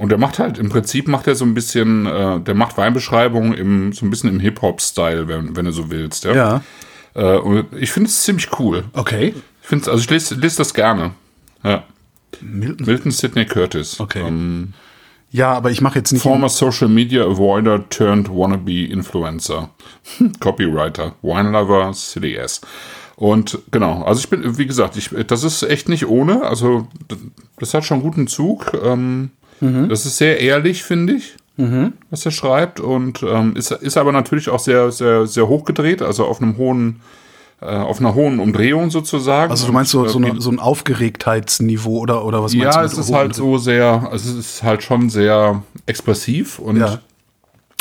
und der macht halt, im Prinzip macht er so ein bisschen, äh, der macht Weinbeschreibungen im, so ein bisschen im Hip-Hop-Style, wenn, wenn du so willst, ja. Ja. Äh, und ich finde es ziemlich cool. Okay. Ich finde also ich lese, lese das gerne. Ja. Milton. Milton Sidney Curtis. Okay. Ähm, Ja, aber ich mache jetzt nicht. Former Social Media Avoider turned wannabe Influencer. Copywriter, Wine Lover, CDS. Und genau, also ich bin, wie gesagt, ich, das ist echt nicht ohne. Also das hat schon guten Zug. Ähm, Das ist sehr ehrlich, finde ich, was er schreibt. Und ähm, ist, ist aber natürlich auch sehr, sehr, sehr hochgedreht, also auf einem hohen, äh, auf einer hohen Umdrehung sozusagen. also du meinst so, so, äh, eine, so ein Aufgeregtheitsniveau oder, oder was meinst ja, du? es mit ist halt so sehr, also es ist halt schon sehr expressiv und Ja.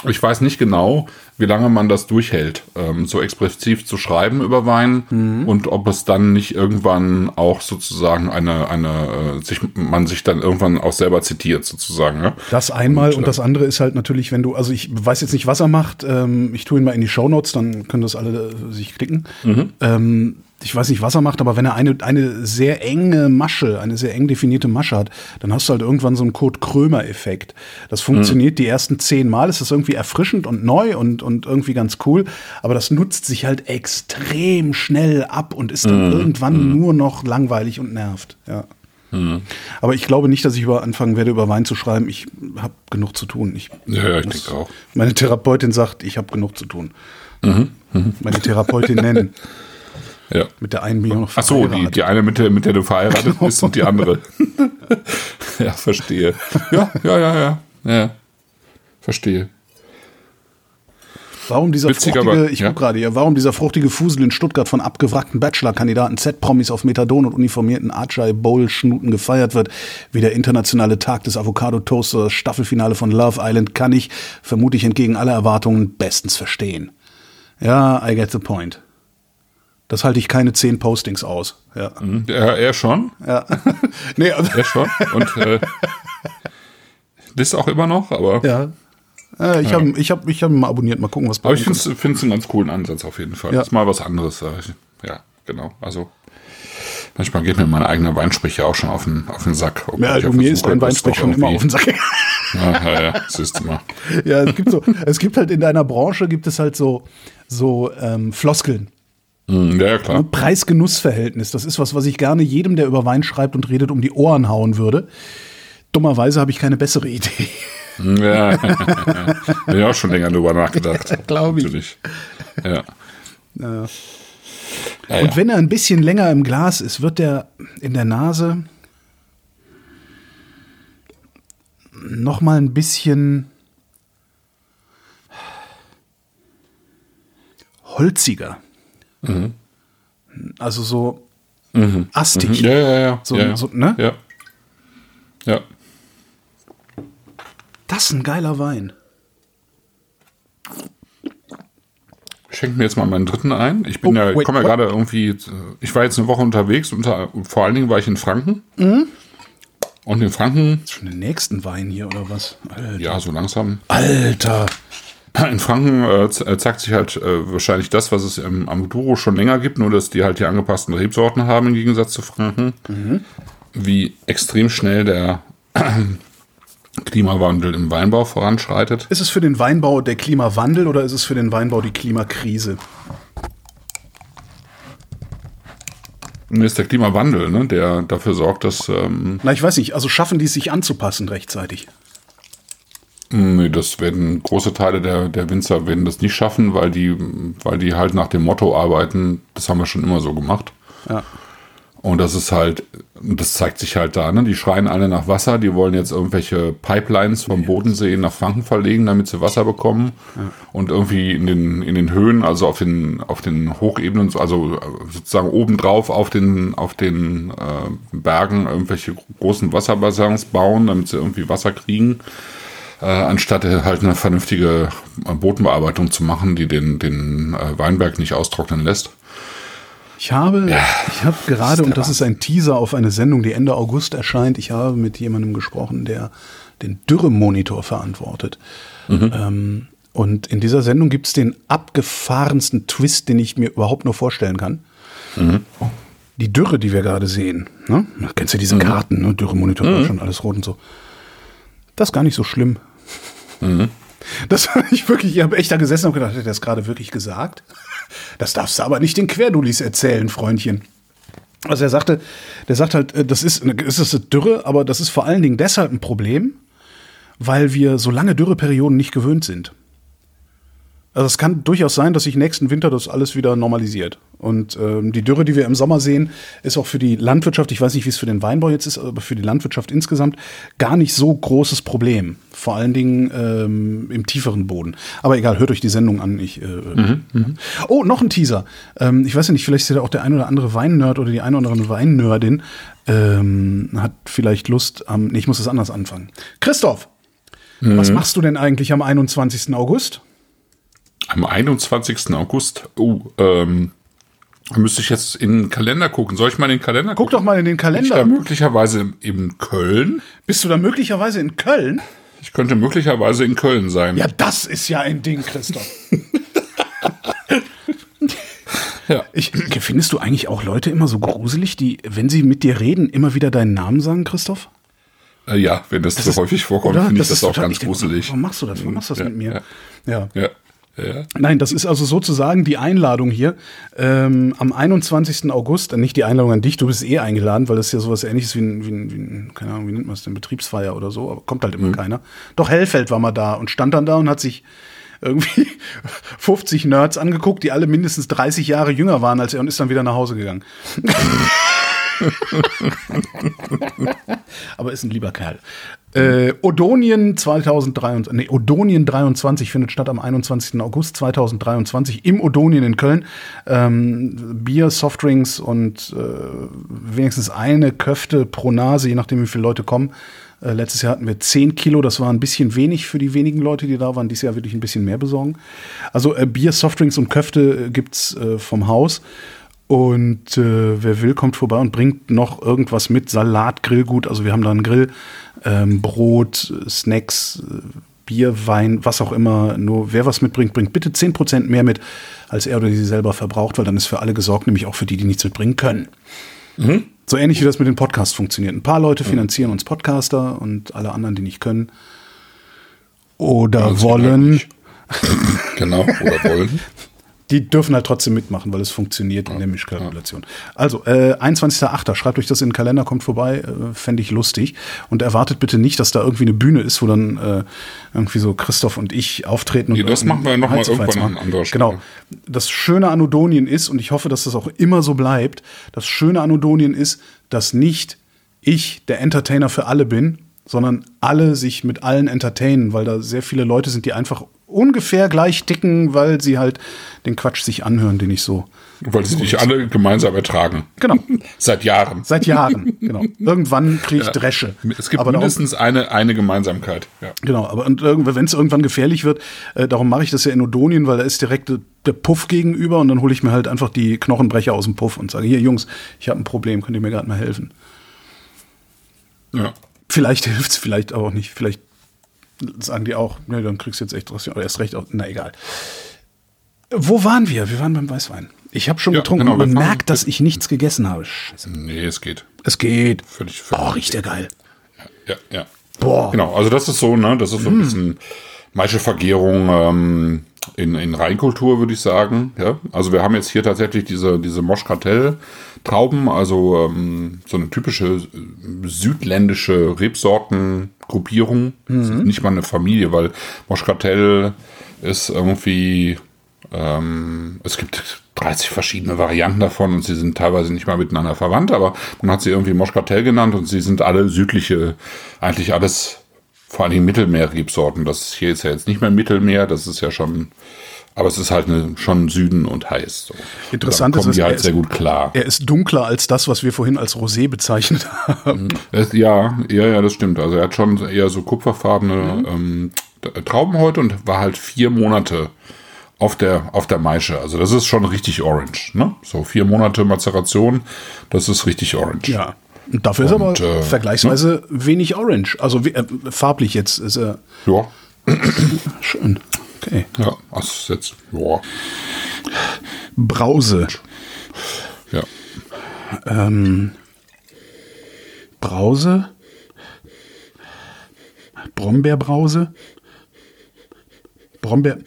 Ich weiß nicht genau, wie lange man das durchhält, ähm, so expressiv zu schreiben über Wein Mhm. und ob es dann nicht irgendwann auch sozusagen eine, eine, äh, sich, man sich dann irgendwann auch selber zitiert sozusagen. Ne? Das einmal und, äh, das andere ist halt natürlich, wenn du, also ich weiß jetzt nicht, was er macht, ähm, ich tue ihn mal in die Shownotes, dann können das alle äh, sich klicken. Mhm. Ähm, ich weiß nicht, was er macht, aber wenn er eine, eine sehr enge Masche, eine sehr eng definierte Masche hat, dann hast du halt irgendwann so einen Kurt-Krömer-Effekt. Das funktioniert Mhm. die ersten zehn Mal, ist das irgendwie erfrischend und neu und, und irgendwie ganz cool, aber das nutzt sich halt extrem schnell ab und ist Mhm. dann irgendwann nur noch langweilig und nervt. Ja. Mhm. Aber ich glaube nicht, dass ich über anfangen werde, über Wein zu schreiben. Ich habe genug zu tun. Ich, Ja, ja, ich denke auch. Meine Therapeutin sagt, ich habe genug zu tun. Mhm, Meine Therapeutin nennen. Ja. Mit der einen bin ich auch noch Ach so, die, die eine, mit der, mit der du verheiratet bist und die andere. ja, verstehe. Ja, ja, ja, ja. ja. Verstehe. Warum dieser Witzig, fruchtige, aber- ich ja. gerade hier, warum dieser fruchtige Fusel in Stuttgart von abgewrackten Bachelor-Kandidaten Z-Promis auf Methadon und uniformierten Archai Bowl Schnuten gefeiert wird, wie der internationale Tag des Avocado Toasters Staffelfinale von Love Island kann ich, vermutlich entgegen aller Erwartungen, bestens verstehen. Ja, I get the point. Das halte ich keine zehn Postings aus. Ja. Er, er schon. ja. nee, also, Er schon. Und äh, das auch immer noch, aber, ja. Äh, ich habe ich hab, ich hab ihn mal abonniert, mal gucken, was bei aber ich finde es einen ganz coolen Ansatz auf jeden Fall. Ja. Das ist mal was anderes. Ja, genau. Also manchmal geht mir mein eigener Weinsprich ja auch schon auf den, auf den Sack. obwohl Ja, also ja mir ist versuche, dein das Weinsprech doch schon immer auf den Sack. Ja, ja, ja, siehst du mal. ja, es gibt so, es gibt halt in deiner Branche gibt es halt so, so ähm, Floskeln. Hm, Ja, ja, klar. Preis-Genuss-Verhältnis. Das ist was, was ich gerne jedem, der über Wein schreibt und redet, um die Ohren hauen würde. Dummerweise habe ich keine bessere Idee. Ja, habe ich auch schon länger drüber nachgedacht. glaub ich. Natürlich. Ja. Ja. Ja, Und ja. wenn er ein bisschen länger im Glas ist, wird der in der Nase noch mal ein bisschen holziger. Also so astig. Mhm. Ja, ja, ja. So- ja, so, ne? Ja. Ja. Das ist ein geiler Wein. schenke mir jetzt mal meinen dritten ein. Ich bin Oh, ja, komme ja gerade irgendwie, ich war jetzt eine Woche unterwegs da, vor allen Dingen war ich in Franken. Mhm. Und in Franken, Schon den nächsten Wein hier oder was? Alter. ja, so langsam. Alter. In Franken äh, äh, zeigt sich halt äh, wahrscheinlich das, was es im Amduro schon länger gibt, nur dass die halt die angepassten Rebsorten haben im Gegensatz zu Franken. Mhm. Wie extrem schnell der Klimawandel im Weinbau voranschreitet. Ist es für den Weinbau der Klimawandel oder ist es für den Weinbau die Klimakrise? Und ist der Klimawandel, ne, der dafür sorgt, dass ähm, Na, ich weiß nicht. Also schaffen die es sich anzupassen rechtzeitig? Nee, das werden große Teile der, der Winzer werden das nicht schaffen, weil die, weil die halt nach dem Motto arbeiten, das haben wir schon immer so gemacht. Ja. Und das ist halt, das zeigt sich halt da, ne? Die schreien alle nach Wasser, die wollen jetzt irgendwelche Pipelines vom Bodensee nach Franken verlegen, damit sie Wasser bekommen. Und irgendwie in den, in den Höhen, also auf den, auf den Hochebenen, also sozusagen obendrauf auf den, auf den äh, Bergen irgendwelche großen Wasserbassins bauen, damit sie irgendwie Wasser kriegen. Äh, anstatt halt eine vernünftige Bodenbearbeitung zu machen, die den, den äh, Weinberg nicht austrocknen lässt. Ich habe, ich habe gerade, und das ist ein Teaser auf eine Sendung, die Ende August erscheint, ich habe mit jemandem gesprochen, der den Dürremonitor verantwortet. Ähm, und in dieser Sendung gibt es den abgefahrensten Twist, den ich mir überhaupt nur vorstellen kann. Die Dürre, die wir gerade sehen, ne? kennst du diese Karten, ne? Dürremonitor, Deutschland, alles rot und so. Das ist gar nicht so schlimm. Das fand ich wirklich, ich habe echt da gesessen und gedacht, hat er das gerade wirklich gesagt? Das darfst du aber nicht den Querdulis erzählen, Freundchen. Also er sagte, der sagt halt, äh, das ist, es ist eine Dürre, aber das ist vor allen Dingen deshalb ein Problem, weil wir so lange Dürreperioden nicht gewöhnt sind. Also es kann durchaus sein, dass sich nächsten Winter das alles wieder normalisiert. Und ähm, die Dürre, die wir im Sommer sehen, ist auch für die Landwirtschaft, ich weiß nicht, wie es für den Weinbau jetzt ist, aber für die Landwirtschaft insgesamt gar nicht so großes Problem. Vor allen Dingen ähm, im tieferen Boden. Aber egal, hört euch die Sendung an. Ich, äh, Oh, noch ein Teaser. Ähm, ich weiß ja nicht, vielleicht ist ja auch der ein oder andere Weinnerd oder die eine oder andere Weinnerdin ähm, hat vielleicht Lust am. Nee, ich muss es anders anfangen. Christoph, was machst du denn eigentlich am 21. August? Am 21. August, oh, ähm, müsste ich jetzt in den Kalender gucken. Soll ich mal in den Kalender Guck gucken? doch mal in den Bin ich da Kalender. möglicherweise in Köln? Bist du da möglicherweise in Köln? Ich könnte möglicherweise in Köln sein. Ja, das ist ja ein Ding, Christoph. Ja. Ich, findest du eigentlich auch Leute immer so gruselig, die, wenn sie mit dir reden, immer wieder deinen Namen sagen, Christoph? Äh, ja, wenn das, so ist- häufig vorkommt, finde ich das ist auch total- ganz ich gruselig. Warum machst du das? Warum machst du das Ja, mit mir? ja. Ja. Ja. Ja. Nein, das ist also sozusagen die Einladung hier. Ähm, am 21. August, äh, nicht die Einladung an dich, du bist eh eingeladen, weil das ist ja sowas ähnliches wie ein, wie ein, wie ein keine Ahnung, wie nennt man es denn, Betriebsfeier oder so, aber kommt halt immer keiner. Doch Hellfeld war mal da und stand dann da und hat sich irgendwie 50 Nerds angeguckt, die alle mindestens 30 Jahre jünger waren als er und ist dann wieder nach Hause gegangen. aber ist ein lieber Kerl. Äh, Odonien 2023, nee, Odonien 23 findet statt am 21. August 2023 im Odonien in Köln. Ähm, Bier, Softdrinks und äh, wenigstens eine Köfte pro Nase, je nachdem wie viele Leute kommen. Äh, letztes Jahr hatten wir 10 Kilo, das war ein bisschen wenig für die wenigen Leute, die da waren. Dieses Jahr würde ich ein bisschen mehr besorgen. Also äh, Bier, Softdrinks und Köfte äh, gibt's äh, vom Haus. Und äh, wer will, kommt vorbei und bringt noch irgendwas mit. Salat, Grillgut. Also wir haben da einen Grill, ähm, Brot, Snacks, Bier, Wein, was auch immer. Nur wer was mitbringt, bringt bitte 10% mehr mit, als er oder sie selber verbraucht, weil dann ist für alle gesorgt, nämlich auch für die, die nichts mitbringen können. So ähnlich wie das mit den Podcasts funktioniert. Ein paar Leute finanzieren uns Podcaster und alle anderen, die nicht können. Oder wollen. Genau, oder wollen. Die dürfen halt trotzdem mitmachen, weil es funktioniert in der Mischkalkulation. Also, äh, 21.08. Schreibt euch das in den Kalender, kommt vorbei, äh, fände ich lustig. Und erwartet bitte nicht, dass da irgendwie eine Bühne ist, wo dann äh, irgendwie so Christoph und ich auftreten. Nee, und das machen wir noch mal Heizefights irgendwann an anderer Stelle. Genau. Das Schöne an Odonien ist, und ich hoffe, dass das auch immer so bleibt, das Schöne an Odonien ist, dass nicht ich der Entertainer für alle bin, sondern alle sich mit allen entertainen, weil da sehr viele Leute sind, die einfach ungefähr gleich dicken, weil sie halt den Quatsch sich anhören, den ich so. Weil sie nicht alle gemeinsam ertragen. Genau. Seit Jahren. Seit Jahren, genau. Irgendwann kriege ich Ja. Dresche. Es gibt aber darum, mindestens eine, eine Gemeinsamkeit. Ja. Genau, aber wenn es irgendwann gefährlich wird, äh, darum mache ich das ja in Odonien, weil da ist direkt der- Puff gegenüber und dann hole ich mir halt einfach die Knochenbrecher aus dem Puff und sage, hier Jungs, ich habe ein Problem, könnt ihr mir gerade mal helfen? ja. Vielleicht hilft's, vielleicht auch nicht. Vielleicht sagen die auch, ne, dann kriegst du jetzt echt erst recht, auch, na egal. Wo waren wir? Wir waren beim Weißwein. Ich habe schon Ja, getrunken genau, und man merkt, dass ich nichts gegessen habe. Scheiße. Nee, es geht. Es geht. Völlig, völlig Oh, riecht der geil. Ja, ja. Boah. Genau, also das ist so, ne, das ist so ein bisschen Maischevergärung ähm, in, in Reinkultur, würde ich sagen. Ja? Also wir haben jetzt hier tatsächlich diese, diese Moschkartell-Trauben, also ähm, so eine typische äh, südländische Rebsortengruppierung. Ist nicht mal eine Familie, weil Moschkartell ist irgendwie ähm, es gibt 30 verschiedene Varianten davon und sie sind teilweise nicht mal miteinander verwandt, aber man hat sie irgendwie Moschkartell genannt und sie sind alle südliche, eigentlich alles vor allen Dingen Mittelmeer-Rebsorten. Das hier ist ja jetzt nicht mehr Mittelmeer, das ist ja schon, aber es ist halt eine, schon Süden und heiß. So. Interessant ist, die halt ist- sehr gut klar. Er ist dunkler als das, was wir vorhin als Rosé bezeichnet haben. Es, ja, ja, ja, das stimmt. Also er hat schon eher so kupferfarbene ähm, T- Trauben heute und war halt vier Monate auf der, auf der Maische. Also das ist schon richtig orange. Ne? So vier Monate Mazeration, das ist richtig orange. Ja. Dafür ist Und, aber äh, vergleichsweise wenig Orange. Also äh, farblich jetzt ist er Ja, schön. Okay. ja, das ist jetzt, ja, Brause. ja. Ähm, Brause. Brombeerbrause. Brombeer.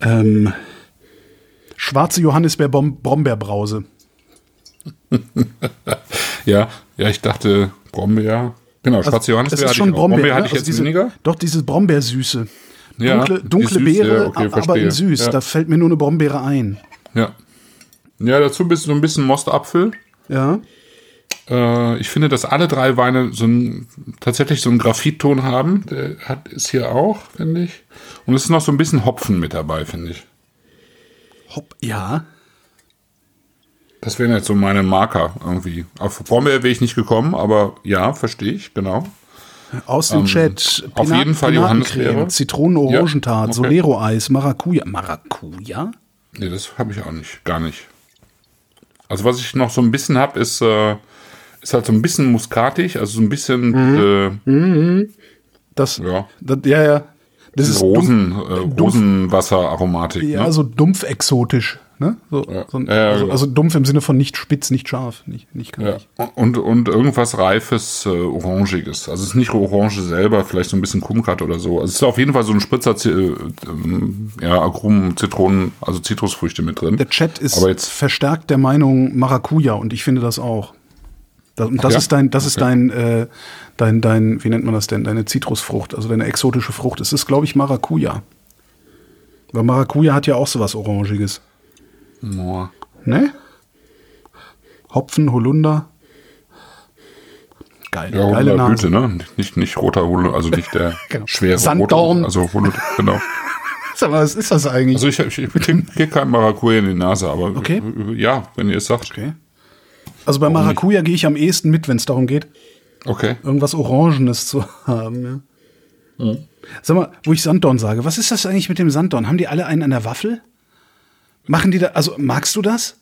Ähm, schwarze Johannisbeer-Brombeerbrause. Ja, ja, ich dachte Brombeer. Genau, schwarze Johannisbeer Das ist hatte schon auch. Brombeer. Brombeer hatte ne? ich Also jetzt diese, weniger. Doch, diese Brombeersüße. Ja, Dunkle, Süße, Beere, okay, aber verstehe. in süß. Ja. Da fällt mir nur eine Brombeere ein. Ja. Ja, dazu bist so ein bisschen Mostapfel. Ja. Äh, ich finde, dass alle drei Weine so ein, tatsächlich so einen Graphitton haben. Der hat ist hier auch, finde ich. Und es ist noch so ein bisschen Hopfen mit dabei, finde ich. Hopp, ja. Das wären jetzt so meine Marker irgendwie. Auf Brombeer wäre ich nicht gekommen, aber ja, verstehe ich, genau. Aus dem Chat. Ähm, auf jeden Fall Johannisbeere. Zitronen-Orangentat, Ja, okay. Solero-Eis, Maracuja. Maracuja? Nee, das habe ich auch nicht, gar nicht. Also was ich noch so ein bisschen habe, ist, äh, ist halt so ein bisschen muskatig, also so ein bisschen äh, Das, Ja. das, ja, ja. Das ist dumpf, Rosen, äh, Rosenwasseraromatik. ja, ne? so dumpf exotisch. Ne? So, so ein, Ja, ja, also, genau. also dumpf im Sinne von nicht spitz, nicht scharf, nicht, nicht Ja. Und, und irgendwas Reifes, äh, Orangiges. Also es ist nicht Orange selber, vielleicht so ein bisschen Kumquat oder so. Also es ist auf jeden Fall so ein Spritzer äh, ähm, ja, Agrumen, Zitronen, also Zitrusfrüchte mit drin. Der Chat ist Aber jetzt- verstärkt der Meinung Maracuja und ich finde das auch. Das, und das ja? ist dein, das ist Okay. dein, äh, dein, dein, wie nennt man das denn? Deine Zitrusfrucht, also deine exotische Frucht. Es ist, glaube ich, Maracuja. Weil Maracuja hat ja auch sowas Orangiges. Boah. Ne? Hopfen, Holunder. Geil, Ja, geile Nase. Blüte, ne? Nicht, nicht roter Holunder, also nicht der Genau. schwere Sanddorn. rote, also Holunder, genau. Sag mal, was ist das eigentlich? Also ich, ich, ich kriege kein Maracuja in die Nase, aber Okay. ja, wenn ihr es sagt. okay. Also bei Maracuja gehe ich am ehesten mit, wenn es darum geht, Okay. irgendwas Orangenes zu haben. Ja. Sag mal, wo ich Sanddorn sage, was ist das eigentlich mit dem Sanddorn? Haben die alle einen an der Waffel? Machen die da, also magst du das?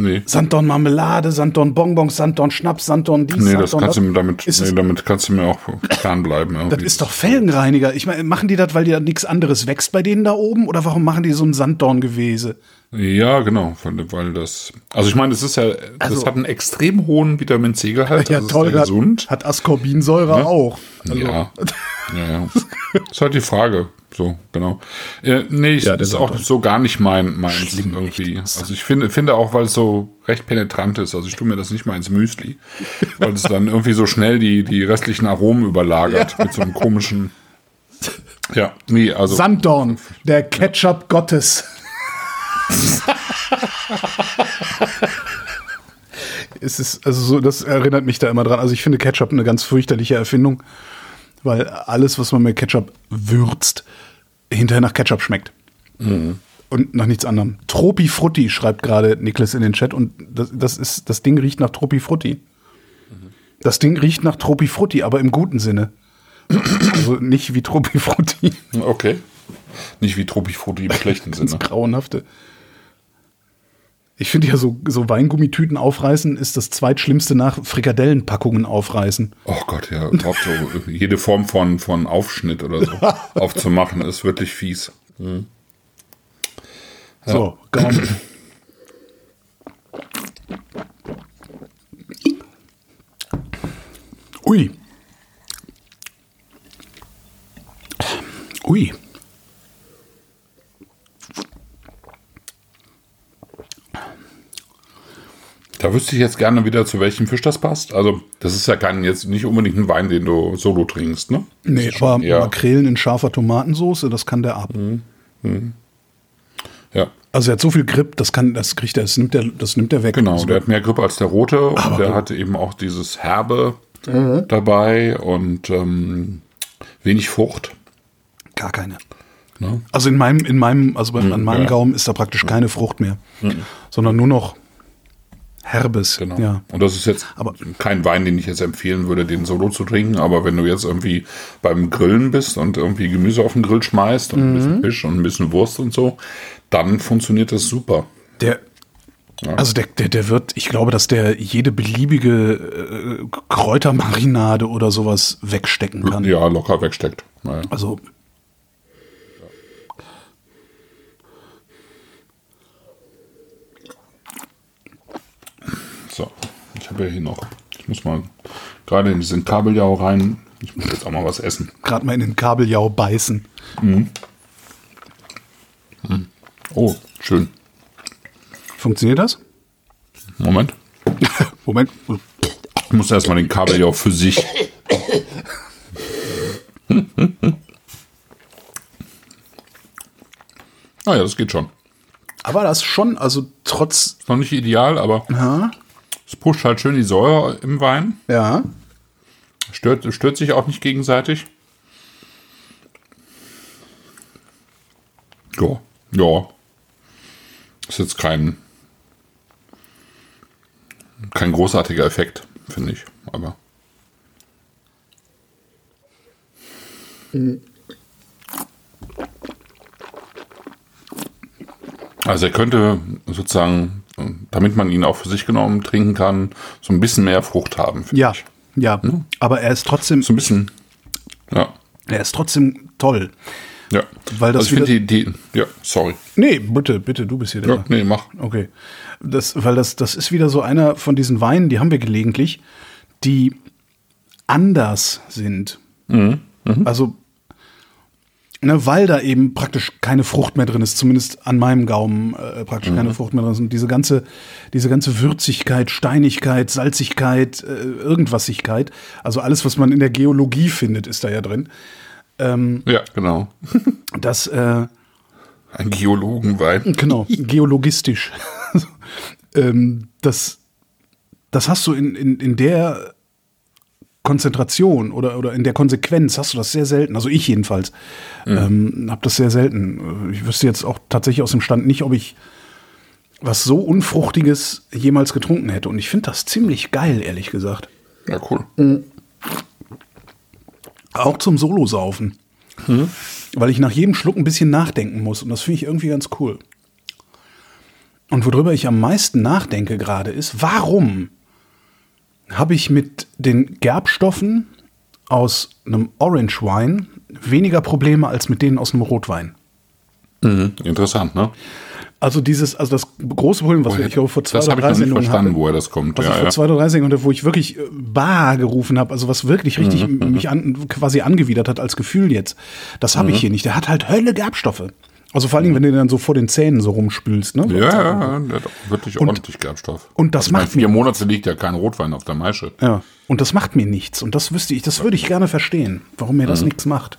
Nee. Sanddorn Marmelade, Sanddorn Bonbons, Sanddorn Schnaps, Sanddorn dies, Nee, das Sanddorn kannst du damit, Ist nee, damit kannst du mir auch fernbleiben. Das irgendwie. ist doch Felgenreiniger. Ich meine, machen die das, weil da nichts anderes wächst bei denen da oben? Oder warum machen die so ein Sanddorngewese? Ja, genau, weil, weil das. Also ich meine, es ist ja, Also- das hat einen extrem hohen Vitamin C-Gehalt. Ja, das toll, hat, gesund. hat Ascorbinsäure auch. Also, Ja. ja, ja. ist halt die Frage. So, genau. Äh, nee, ich, Ja, das ist auch so gar nicht mein, meins irgendwie. Also ich finde, finde auch, weil es so recht penetrant ist. Also ich tue mir das nicht mal ins Müsli, weil es dann irgendwie so schnell die, die restlichen Aromen überlagert mit so einem komischen. Ja, nee, also. Sanddorn, der Ketchup Gottes. es ist, also so, das erinnert mich da immer dran. Also ich finde Ketchup eine ganz fürchterliche Erfindung, weil alles, was man mit Ketchup würzt, hinterher nach Ketchup schmeckt. Und nach nichts anderem. Tropi Frutti schreibt gerade Niklas in den Chat und das, das ist, das Ding riecht nach Tropi Frutti. Das Ding riecht nach Tropi Frutti, aber im guten Sinne. Also nicht wie Tropi Frutti. Okay. Nicht wie Tropifrutti im schlechten Sinne. Grauenhafte. Ich finde ja, so, so Weingummitüten aufreißen ist das zweitschlimmste nach Frikadellenpackungen aufreißen. Oh Gott, ja. Überhaupt so jede Form von, von Aufschnitt oder so aufzumachen, ist wirklich fies. So, Gaumen. Ui. Ui. Da wüsste ich jetzt gerne wieder, zu welchem Fisch das passt. Also, das ist ja kein, jetzt nicht unbedingt ein Wein, den du solo trinkst, ne? Nee, aber eher- Makrelen in scharfer Tomatensauce, das kann der ab. Ja, Also er hat so viel Grip, das kann, das kriegt er, das nimmt er, das nimmt er weg. genau. Also, Der hat mehr Grip als der rote und der hatte eben auch dieses Herbe dabei und ähm, wenig Frucht. gar keine. Ne? Also in meinem, in meinem, also bei, an meinem ja. Gaumen ist da praktisch keine Frucht mehr, sondern nur noch Herbes. Genau. Ja. Und das ist jetzt Aber- kein Wein, den ich jetzt empfehlen würde, den solo zu trinken. Aber wenn du jetzt irgendwie beim Grillen bist und irgendwie Gemüse auf den Grill schmeißt und ein Mhm. bisschen Fisch und ein bisschen Wurst und so, dann funktioniert das super. Der, also der, der, der wird, ich glaube, dass der jede beliebige äh, Kräutermarinade oder sowas wegstecken kann. Ja, locker wegsteckt. Naja. Also So, ich habe ja hier noch, ich muss mal gerade in diesen Kabeljau rein. Ich muss jetzt auch mal was essen. gerade mal in den Kabeljau beißen. Oh, schön. Funktioniert das? Moment. Moment. Ich muss erstmal den Kabeljau für sich. Ah ja, das geht schon. Aber das schon, also trotz, Ist noch nicht ideal, aber es pusht halt schön die Säure im Wein. ja, Stört, stört sich auch nicht gegenseitig. Ja, ja. Ist jetzt kein, kein großartiger Effekt, finde ich. Aber. Also er könnte sozusagen, damit man ihn auch für sich genommen trinken kann, so ein bisschen mehr Frucht haben. finde ja, ich. ja. Aber er ist trotzdem, So ein bisschen. Ja. er ist trotzdem toll. Ja. Weil das also ich finde die, die. Ja, sorry. Nee, bitte, bitte, du bist hier der. Ja, nee, mach. Okay. Das, weil das, das ist wieder so einer von diesen Weinen, die haben wir gelegentlich, die anders sind. Also, ne, weil da eben praktisch keine Frucht mehr drin ist, zumindest an meinem Gaumen äh, praktisch keine Frucht mehr drin ist. Und diese ganze, diese ganze Würzigkeit, Steinigkeit, Salzigkeit, äh, Irgendwasigkeit, also alles, was man in der Geologie findet, ist da ja drin. Ja, genau. Das, äh, Ein Geologenwein. Genau, geologistisch. ähm, das, das hast du in, in, in der Konzentration oder, oder in der Konsequenz hast du das sehr selten. Also ich jedenfalls ähm, habe das sehr selten. Ich wüsste jetzt auch tatsächlich aus dem Stand nicht, ob ich was so Unfruchtiges jemals getrunken hätte. Und ich finde das ziemlich geil, ehrlich gesagt. Ja, cool. Auch zum Solosaufen. Weil ich nach jedem Schluck ein bisschen nachdenken muss. Und das finde ich irgendwie ganz cool. Und worüber ich am meisten nachdenke gerade ist, warum habe ich mit den Gerbstoffen aus einem Orange Wine weniger Probleme als mit denen aus einem Rotwein? Mhm. Interessant, ne? Also dieses, also das große Problem, was wir, ich glaube, vor zwei oder drei Sendungen verstanden, hatten, woher das kommt. was Ja, ich vor ja. zwei oder drei Sendungen, hatte, wo ich wirklich äh, Bah gerufen habe, also was wirklich richtig Mhm, mich an, quasi angewidert hat als Gefühl jetzt. Das habe Mhm. ich hier nicht. Der hat halt Hölle Gerbstoffe. Also vor allen Dingen, wenn du dann so vor den Zähnen so rumspülst. Ne? Ja, ja, ja, der hat auch wirklich ordentlich Gerbstoff. und das also, ich meine, macht vier Monate liegt ja kein Rotwein auf der Maische. Ja. Und das macht mir nichts. Und das wüsste ich, das würde ich gerne verstehen, warum mir Mhm. das nichts macht.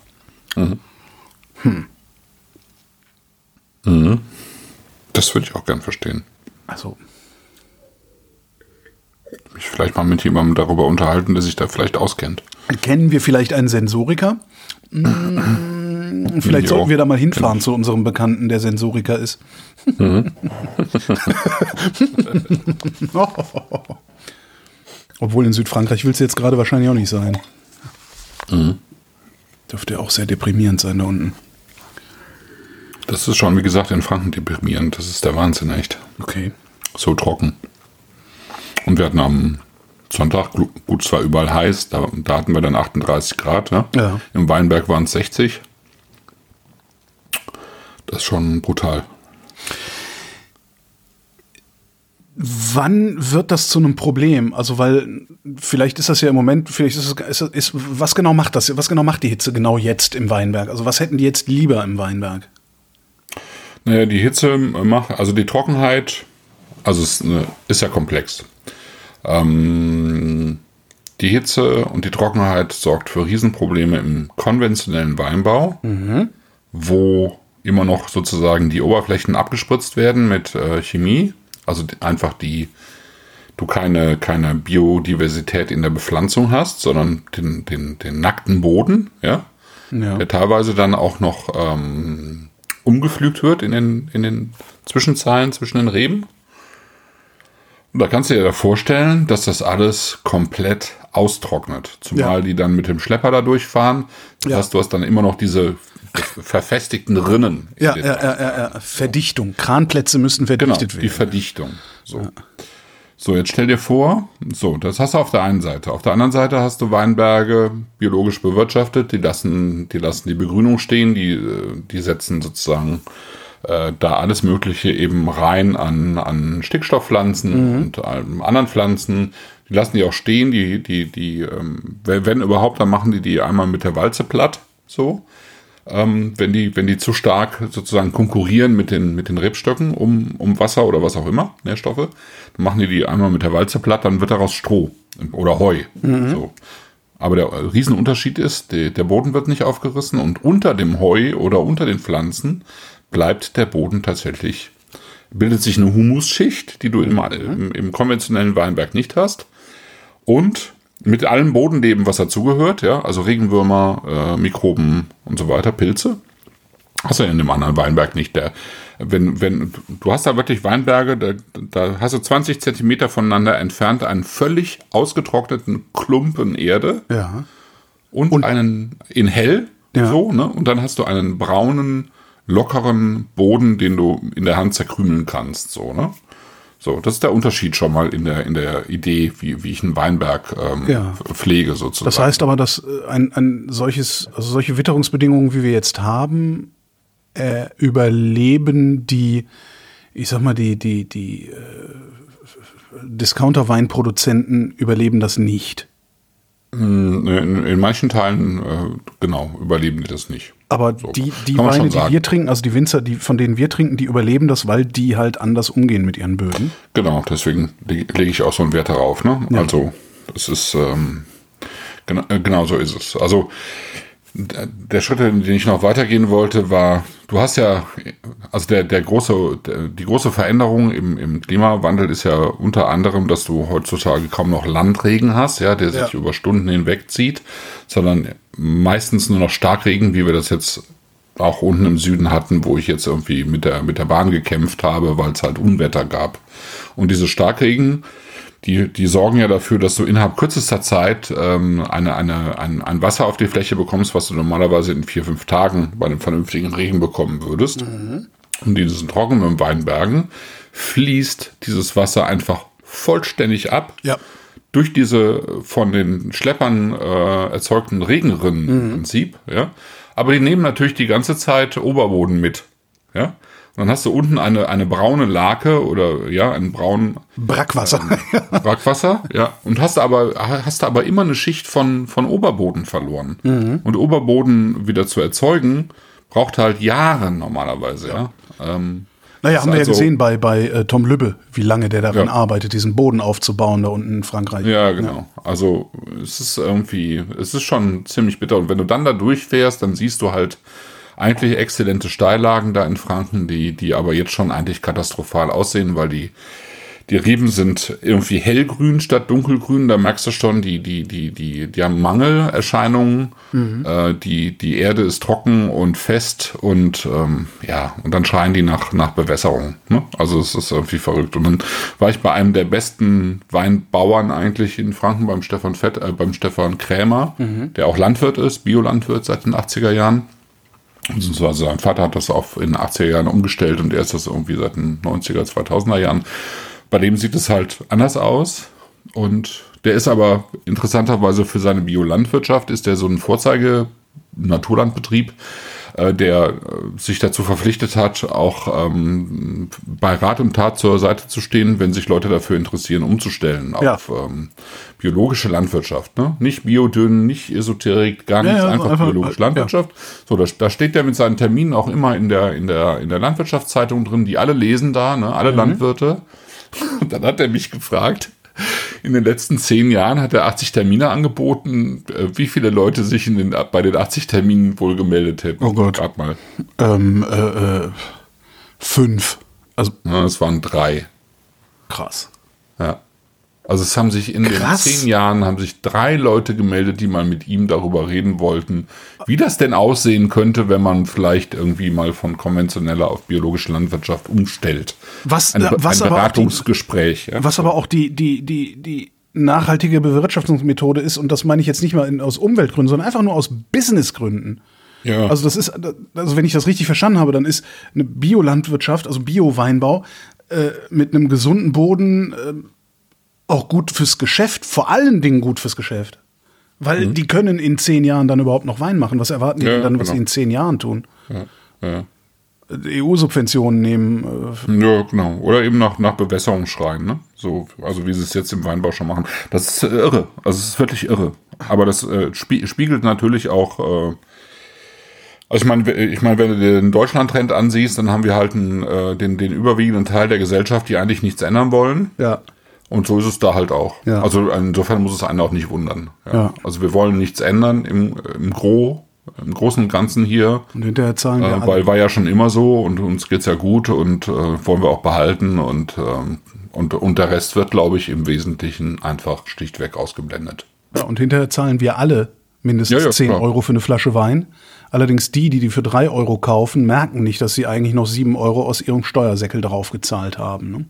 Das würde ich auch gern verstehen. Also. vielleicht mal mit jemandem darüber unterhalten, der sich da vielleicht auskennt. Kennen wir vielleicht einen Sensoriker? Mm, Vielleicht Jo. sollten wir da mal hinfahren zu unserem Bekannten, der Sensoriker ist. Obwohl in Südfrankreich will es jetzt gerade wahrscheinlich auch nicht sein. Dürfte auch sehr deprimierend sein da unten. Das ist schon, wie gesagt, in Franken deprimierend. Das ist der Wahnsinn, echt. Okay. So trocken. Und wir hatten am Sonntag, gut, es war überall heiß, da, da hatten wir dann 38 Grad. Ne? Ja. Im Weinberg waren es 60. Das ist schon brutal. Wann wird das zu einem Problem? Also, weil vielleicht ist das ja im Moment, vielleicht ist es, ist, ist, was genau macht das? Was genau macht die Hitze genau jetzt im Weinberg? Also, was hätten die jetzt lieber im Weinberg? Naja, die Hitze macht, also die Trockenheit, also es ist ja komplex. Ähm, die Hitze und die Trockenheit sorgt für Riesenprobleme im konventionellen Weinbau, wo immer noch sozusagen die Oberflächen abgespritzt werden mit äh, Chemie, also einfach die, du keine, keine Biodiversität in der Bepflanzung hast, sondern den, den, den nackten Boden, ja, Ja. der teilweise dann auch noch ähm, umgepflügt wird in den, in den Zwischenzeilen zwischen den Reben. Da kannst du dir vorstellen, dass das alles komplett austrocknet. Zumal Ja. die dann mit dem Schlepper da durchfahren. Das Ja. heißt, du hast dann immer noch diese verfestigten Rinnen. in Ja, ja, ja, ja, ja. Verdichtung. Kranplätze müssen Genau, verdichtet die werden. Verdichtung. So. so, jetzt stell dir vor, so, das hast du auf der einen Seite. Auf der anderen Seite hast du Weinberge biologisch bewirtschaftet, die lassen, die lassen die Begrünung stehen, die, äh, die setzen sozusagen äh, da alles Mögliche eben rein an, an Stickstoffpflanzen und ähm, anderen Pflanzen. Die lassen die auch stehen, die, die, die, ähm, wenn überhaupt, dann machen die die einmal mit der Walze platt, so ähm, wenn die, wenn die zu stark sozusagen konkurrieren mit den, mit den Rebstöcken um, um Wasser oder was auch immer, Nährstoffe, dann machen die die einmal mit der Walze platt, dann wird daraus Stroh oder Heu. So. Aber der Riesenunterschied ist, der Boden wird nicht aufgerissen und unter dem Heu oder unter den Pflanzen bleibt der Boden tatsächlich, bildet sich eine Humusschicht, die du im, im, im konventionellen Weinberg nicht hast. Und mit allem Bodenleben, was dazugehört, ja, also Regenwürmer, äh, Mikroben und so weiter, Pilze, hast du in dem anderen Weinberg nicht. Der, wenn, wenn, du hast da wirklich Weinberge, da, da hast du 20 Zentimeter voneinander entfernt einen völlig ausgetrockneten Klumpen Erde Ja. und, einen in hell, Ja. so, ne? Und dann hast du einen braunen, lockeren Boden, den du in der Hand zerkrümeln kannst, so, ne? So, das ist der Unterschied schon mal in der, in der Idee, wie, wie ich einen Weinberg ähm, Ja. pflege, sozusagen. Das heißt aber, dass äh, ein, ein solches, also solche Witterungsbedingungen, wie wir jetzt haben, äh, überleben die, ich sag mal, die, die, die äh, Discounter-Weinproduzenten überleben das nicht. In, in manchen Teilen, äh, genau, überleben die das nicht. Aber So, die, die Weine, die wir trinken, also die Winzer, die, von denen wir trinken, die überleben das, weil die halt anders umgehen mit ihren Böden. Genau, deswegen lege ich auch so einen Wert darauf. Ne? Also, das ist, ähm, genau, genau so ist es. Also, der Schritt, den ich noch weitergehen wollte, war, du hast ja, also der, der große, der, die große Veränderung im, im Klimawandel ist ja unter anderem, dass du heutzutage kaum noch Landregen hast, ja, der sich Ja. über Stunden hinweg zieht, sondern meistens nur noch Starkregen, wie wir das jetzt auch unten im Süden hatten, wo ich jetzt irgendwie mit der, mit der Bahn gekämpft habe, weil es halt Unwetter gab. Und diese Starkregen, die, die sorgen ja dafür, dass du innerhalb kürzester Zeit ähm, eine, eine, ein, ein Wasser auf die Fläche bekommst, was du normalerweise in vier, fünf Tagen bei einem vernünftigen Regen bekommen würdest. Und in diesen trockenen Weinbergen fließt dieses Wasser einfach vollständig ab Ja. durch diese von den Schleppern äh, erzeugten Regenrinnen im Prinzip, ja. Aber die nehmen natürlich die ganze Zeit Oberboden mit, ja. Dann hast du unten eine, eine braune Lake oder ja, einen braunen Brackwasser. Brackwasser, ja. Und hast aber, hast aber immer eine Schicht von, von Oberboden verloren. Und Oberboden wieder zu erzeugen, braucht halt Jahre normalerweise, ja. Ähm, naja, haben wir ja also- gesehen bei, bei äh, Tom Lübbe, wie lange der daran Ja. arbeitet, diesen Boden aufzubauen da unten in Frankreich. Ja, genau. Also es ist irgendwie, es ist schon ziemlich bitter. Und wenn du dann da durchfährst, dann siehst du halt eigentlich exzellente Steillagen da in Franken, die, die aber jetzt schon eigentlich katastrophal aussehen, weil die, die Reben sind irgendwie hellgrün statt dunkelgrün. Da merkst du schon, die, die, die, die, die haben Mangelerscheinungen. Mhm. Äh, die, die Erde ist trocken und fest und ähm, ja, und dann schreien die nach, nach Bewässerung. Ne? Also es ist irgendwie verrückt. Und dann war ich bei einem der besten Weinbauern eigentlich in Franken beim Stefan Fett, äh, beim Stefan Krämer, mhm. der auch Landwirt ist, Biolandwirt seit den 80er Jahren. Also sein Vater hat das auch in den 80er Jahren umgestellt und er ist das irgendwie seit den 90er, 2000er Jahren. Bei dem sieht es halt anders aus. Und der ist aber interessanterweise für seine Biolandwirtschaft, ist der so ein Vorzeige-Naturlandbetrieb, äh, der äh, sich dazu verpflichtet hat, auch ähm, bei Rat und Tat zur Seite zu stehen, wenn sich Leute dafür interessieren, umzustellen Ja. auf ähm, biologische Landwirtschaft. Ne? Nicht Biodünn, nicht Esoterik, gar Ja, nichts, ja, einfach, einfach- biologische ja. Landwirtschaft. So, da, da steht der mit seinen Terminen auch immer in der, in der, in der Landwirtschaftszeitung drin, die alle lesen da, ne? alle Landwirte. Und dann hat er mich gefragt, in den letzten zehn Jahren hat er 80 Termine angeboten, äh, wie viele Leute sich in den, bei den 80 Terminen wohl gemeldet hätten. Oh Gott. Rat mal. Ähm, äh, äh, fünf. Also Ja, es waren drei. krass. Ja. Also es haben sich in Krass. den zehn Jahren haben sich drei Leute gemeldet, die mal mit ihm darüber reden wollten, wie das denn aussehen könnte, wenn man vielleicht irgendwie mal von konventioneller auf biologische Landwirtschaft umstellt. Was, Ein, äh, was ein aber auch die, Beratungsgespräch. ja. was aber auch die, die, die, die nachhaltige Bewirtschaftungsmethode ist, und das meine ich jetzt nicht mal in, aus Umweltgründen, sondern einfach nur aus Businessgründen. Ja. Also das ist, also wenn ich das richtig verstanden habe, dann ist eine Biolandwirtschaft, also Bio-Weinbau, äh, mit einem gesunden Boden äh, auch gut fürs Geschäft, vor allen Dingen gut fürs Geschäft. Weil die können in zehn Jahren dann überhaupt noch Wein machen. Was erwarten die Ja, denn dann, was genau. sie in zehn Jahren tun? ja. EU-Subventionen nehmen. Äh, Ja, genau. Oder eben nach, nach Bewässerung schreien, ne? So, also wie sie es jetzt im Weinbau schon machen. Das ist äh, irre. Also es ist wirklich irre. Aber das äh, spie spiegelt natürlich auch. Äh, also ich meine, ich meine, wenn du den Deutschland-Trend ansiehst, dann haben wir halt einen, äh, den, den überwiegenden Teil der Gesellschaft, die eigentlich nichts ändern wollen. ja. Und so ist es da halt auch. Ja. Also insofern muss es einen auch nicht wundern. Ja. Ja. Also wir wollen nichts ändern im, im Gro, im Großen und Ganzen hier. Und hinterher zahlen wir Äh, alle. weil war ja schon immer so und uns geht's ja gut und äh, wollen wir auch behalten und, ähm, und, und der Rest wird, glaube ich, im Wesentlichen einfach schlichtweg ausgeblendet. Ja, und hinterher zahlen wir alle mindestens Ja, ja, 10 klar. Euro für eine Flasche Wein. Allerdings die, die die für 3 Euro kaufen, merken nicht, dass sie eigentlich noch 7 Euro aus ihrem Steuersäckel draufgezahlt haben. Ne?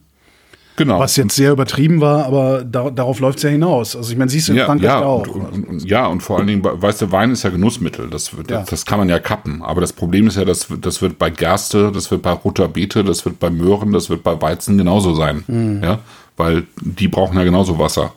Genau. Was jetzt sehr übertrieben war, aber da, darauf läuft es ja hinaus. Also ich meine, siehst du in ja, Frankreich ja, auch. und, und, ja, und vor allen Dingen, weißt du, Wein ist ja Genussmittel. Das, wird, Ja. das kann man ja kappen. Aber das Problem ist ja, das, wird- das wird bei Gerste, das wird bei roter Beete, das wird bei Möhren, das wird bei Weizen genauso sein. Mhm. Ja, weil die brauchen ja genauso Wasser.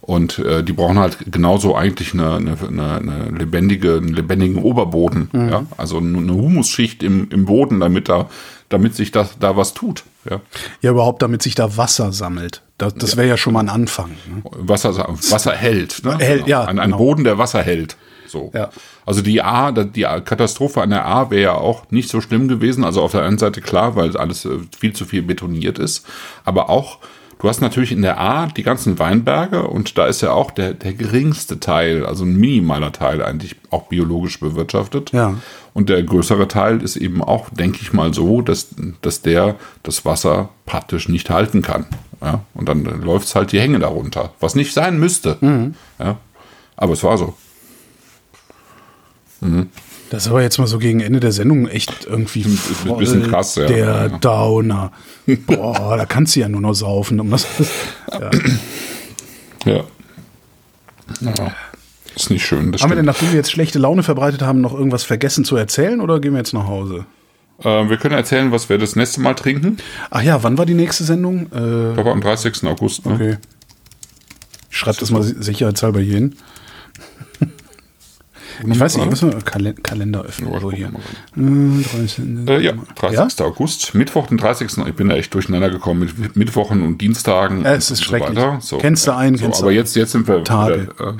Und äh, die brauchen halt genauso eigentlich eine, eine, eine, lebendige, einen lebendigen Oberboden. Mhm. Ja? Also eine Humusschicht im, im Boden, damit da, damit sich das, da was tut. Ja? ja, überhaupt, damit sich da Wasser sammelt. Das, das wäre ja schon mal ein Anfang. Ne? Wasser, Wasser hält. Ne? Hält, ja, Ein, ein genau. Boden, der Wasser hält. So. Ja. Also die A, die Katastrophe an der A wäre ja auch nicht so schlimm gewesen. Also auf der einen Seite klar, weil alles äh, viel zu viel betoniert ist. Aber auch, du hast natürlich in der A die ganzen Weinberge und da ist ja auch der, der geringste Teil, also ein minimaler Teil eigentlich auch biologisch bewirtschaftet. Ja. Und der größere Teil ist eben auch, denke ich mal, so, dass, dass der das Wasser praktisch nicht halten kann. Ja? Und dann läuft es halt die Hänge darunter, was nicht sein müsste. Mhm. Ja? Aber es war so. Das ist aber jetzt mal so gegen Ende der Sendung echt irgendwie Ein voll bisschen krass, ja. der Ja. Downer. Boah, da kannst du ja nur noch saufen. Um das, ja. Ja. ja. Ist nicht schön. Das Haben wir denn, stimmt. nachdem wir jetzt schlechte Laune verbreitet haben, noch irgendwas vergessen zu erzählen oder gehen wir jetzt nach Hause? Äh, wir können erzählen, was wir das nächste Mal trinken. Ach ja, wann war die nächste Sendung? Äh, Ich glaube am 30. August. Ne? okay. Ich schreibe das mal sicherheitshalber hier hin. Ich weiß nicht, was wir Kalen Kalender öffnen. Ja, So ich hier. guck mal Äh, 30. Ja, 30. August. Mittwoch, den 30. Ich bin da echt durcheinander gekommen mit Mittwochen und Dienstagen. Ja, es ist schrecklich. So, Kennst du einen, so, kennst du Aber jetzt, jetzt sind wir Tage. äh,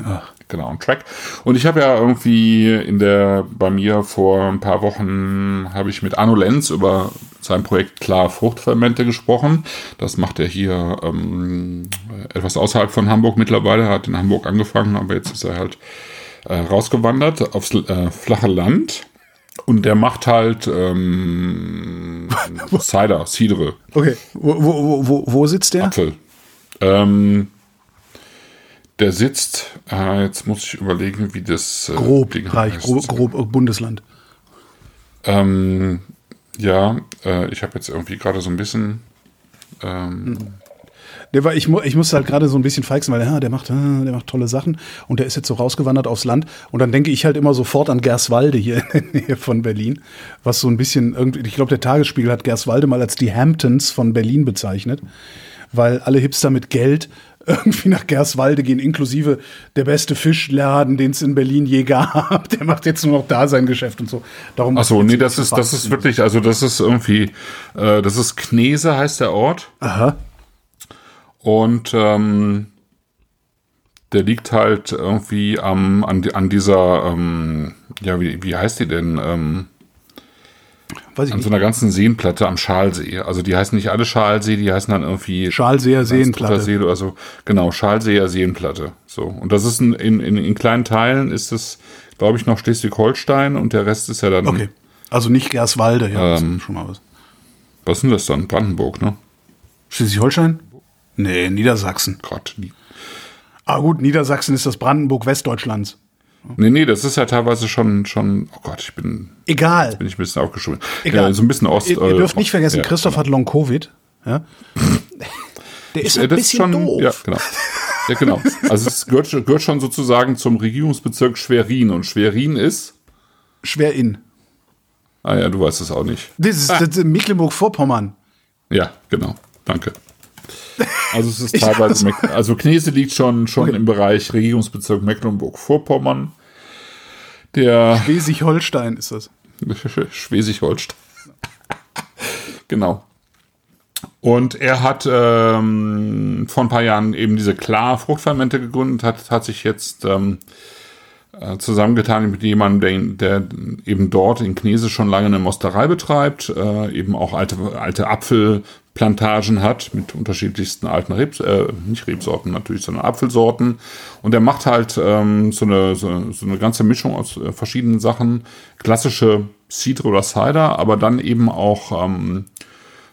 genau am Track. Und ich habe ja irgendwie in der, bei mir vor ein paar Wochen habe ich mit Arno Lenz über sein Projekt Klar Fruchtfermente gesprochen. Das macht er hier ähm, etwas außerhalb von Hamburg mittlerweile. Er hat in Hamburg angefangen, aber jetzt ist er halt äh, rausgewandert aufs äh, flache Land Und der macht halt ähm, Cider, Cidre, Okay. Wo, wo, wo, wo sitzt der? Apfel. Ähm, der sitzt, äh, jetzt muss ich überlegen, wie das äh, Grob, Ding Reich, grob, grob äh, Bundesland. Ähm, ja, äh, ich habe jetzt irgendwie gerade so ein bisschen. Ähm, Der war, ich, mu ich musste halt gerade so ein bisschen feixen, weil ja, der macht, äh, der macht tolle Sachen und der ist jetzt so rausgewandert aufs Land und dann denke ich halt immer sofort an Gerswalde hier in der Nähe von Berlin, was so ein bisschen irgendwie, ich glaube, der Tagesspiegel hat Gerswalde mal als die Hamptons von Berlin bezeichnet, weil alle Hipster mit Geld irgendwie nach Gerswalde gehen, inklusive der beste Fischladen, den es in Berlin je gab. Der macht jetzt nur noch da sein Geschäft und so. Darum Ach so, nee, das ist, das ist wirklich, also das ist irgendwie, äh, das ist Knese heißt der Ort. Aha. Und ähm, der liegt halt irgendwie am, an, an dieser, ähm, ja, wie, wie heißt die denn? Ähm, Weiß ich an nicht. so einer ganzen Seenplatte am Schalsee. Also die heißen nicht alle Schalsee, die heißen dann irgendwie Schalseer Seenplatte. See, also genau, Schalseer Seenplatte. So. Und das ist ein, in, in, in kleinen Teilen ist es, glaube ich, noch Schleswig-Holstein und der Rest ist ja dann, Okay. Also nicht Gerswalde, ja, das Ähm. ist schon mal was. was ist denn das dann? Brandenburg, ne? Schleswig-Holstein? Nee, Niedersachsen. Gott. Ah gut, Niedersachsen ist das Brandenburg Westdeutschlands. Nee, nee, das ist ja teilweise schon, schon, oh Gott, ich bin, Egal. bin ich ein bisschen aufgeschwommen. Egal. Ja, so ein bisschen Ost. Ihr, ihr äh, dürft nicht vergessen, ja. Christoph hat Long Covid. Ja? Der ist Ja, ein das bisschen doof. Ja, genau. Ja, genau. Also es gehört, schon- gehört schon sozusagen zum Regierungsbezirk Schwerin und Schwerin ist, Schwer in. ah ja, du weißt es auch nicht. Das ist, das ist Mecklenburg-Vorpommern. Ja, genau. Danke. Also es ist teilweise, Meck- also Knese liegt schon, schon im Bereich Regierungsbezirk Mecklenburg-Vorpommern. Der Schleswig-Holstein ist das. Schleswig-Holstein. genau. Und er hat ähm, vor ein paar Jahren eben diese Klar Fruchtfermente gegründet, hat, hat sich jetzt ähm, äh, zusammengetan mit jemandem, der, der eben dort in Knese schon lange eine Mosterei betreibt, äh, eben auch alte, alte Apfelplantagen hat mit unterschiedlichsten alten Rebs, äh, nicht Rebsorten natürlich, sondern Apfelsorten. Und er macht halt ähm, so, eine, so, so eine ganze Mischung aus äh, verschiedenen Sachen, klassische Cidre oder Cider, aber dann eben auch ähm,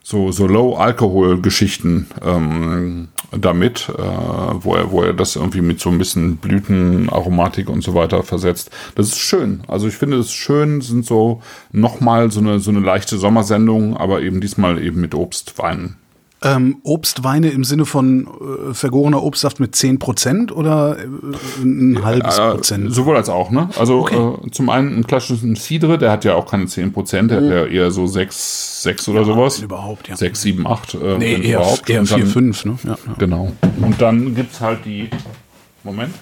so, so Low-Alkohol-Geschichten ähm, damit, äh, wo, er, wo er das irgendwie mit so ein bisschen Blütenaromatik und so weiter versetzt. Das ist schön. Also ich finde es schön, sind so nochmal so eine, so eine leichte Sommersendung, aber eben diesmal eben mit Obstweinen. Ähm, Obstweine im Sinne von äh, vergorener Obstsaft mit 10% oder äh, ein halbes Äh, Prozent? sowohl als auch, ne? Also Okay. äh, zum einen ein klassischen Cidre, der hat ja auch keine 10%, der hat ja eher so 6, 6 oder sowas. wenn überhaupt, ja. 6, 7, 8. Äh, Nee, eher, überhaupt. eher Und dann- 4, 5. Ne? Ja, ja. Genau. Und dann gibt's halt die. Moment.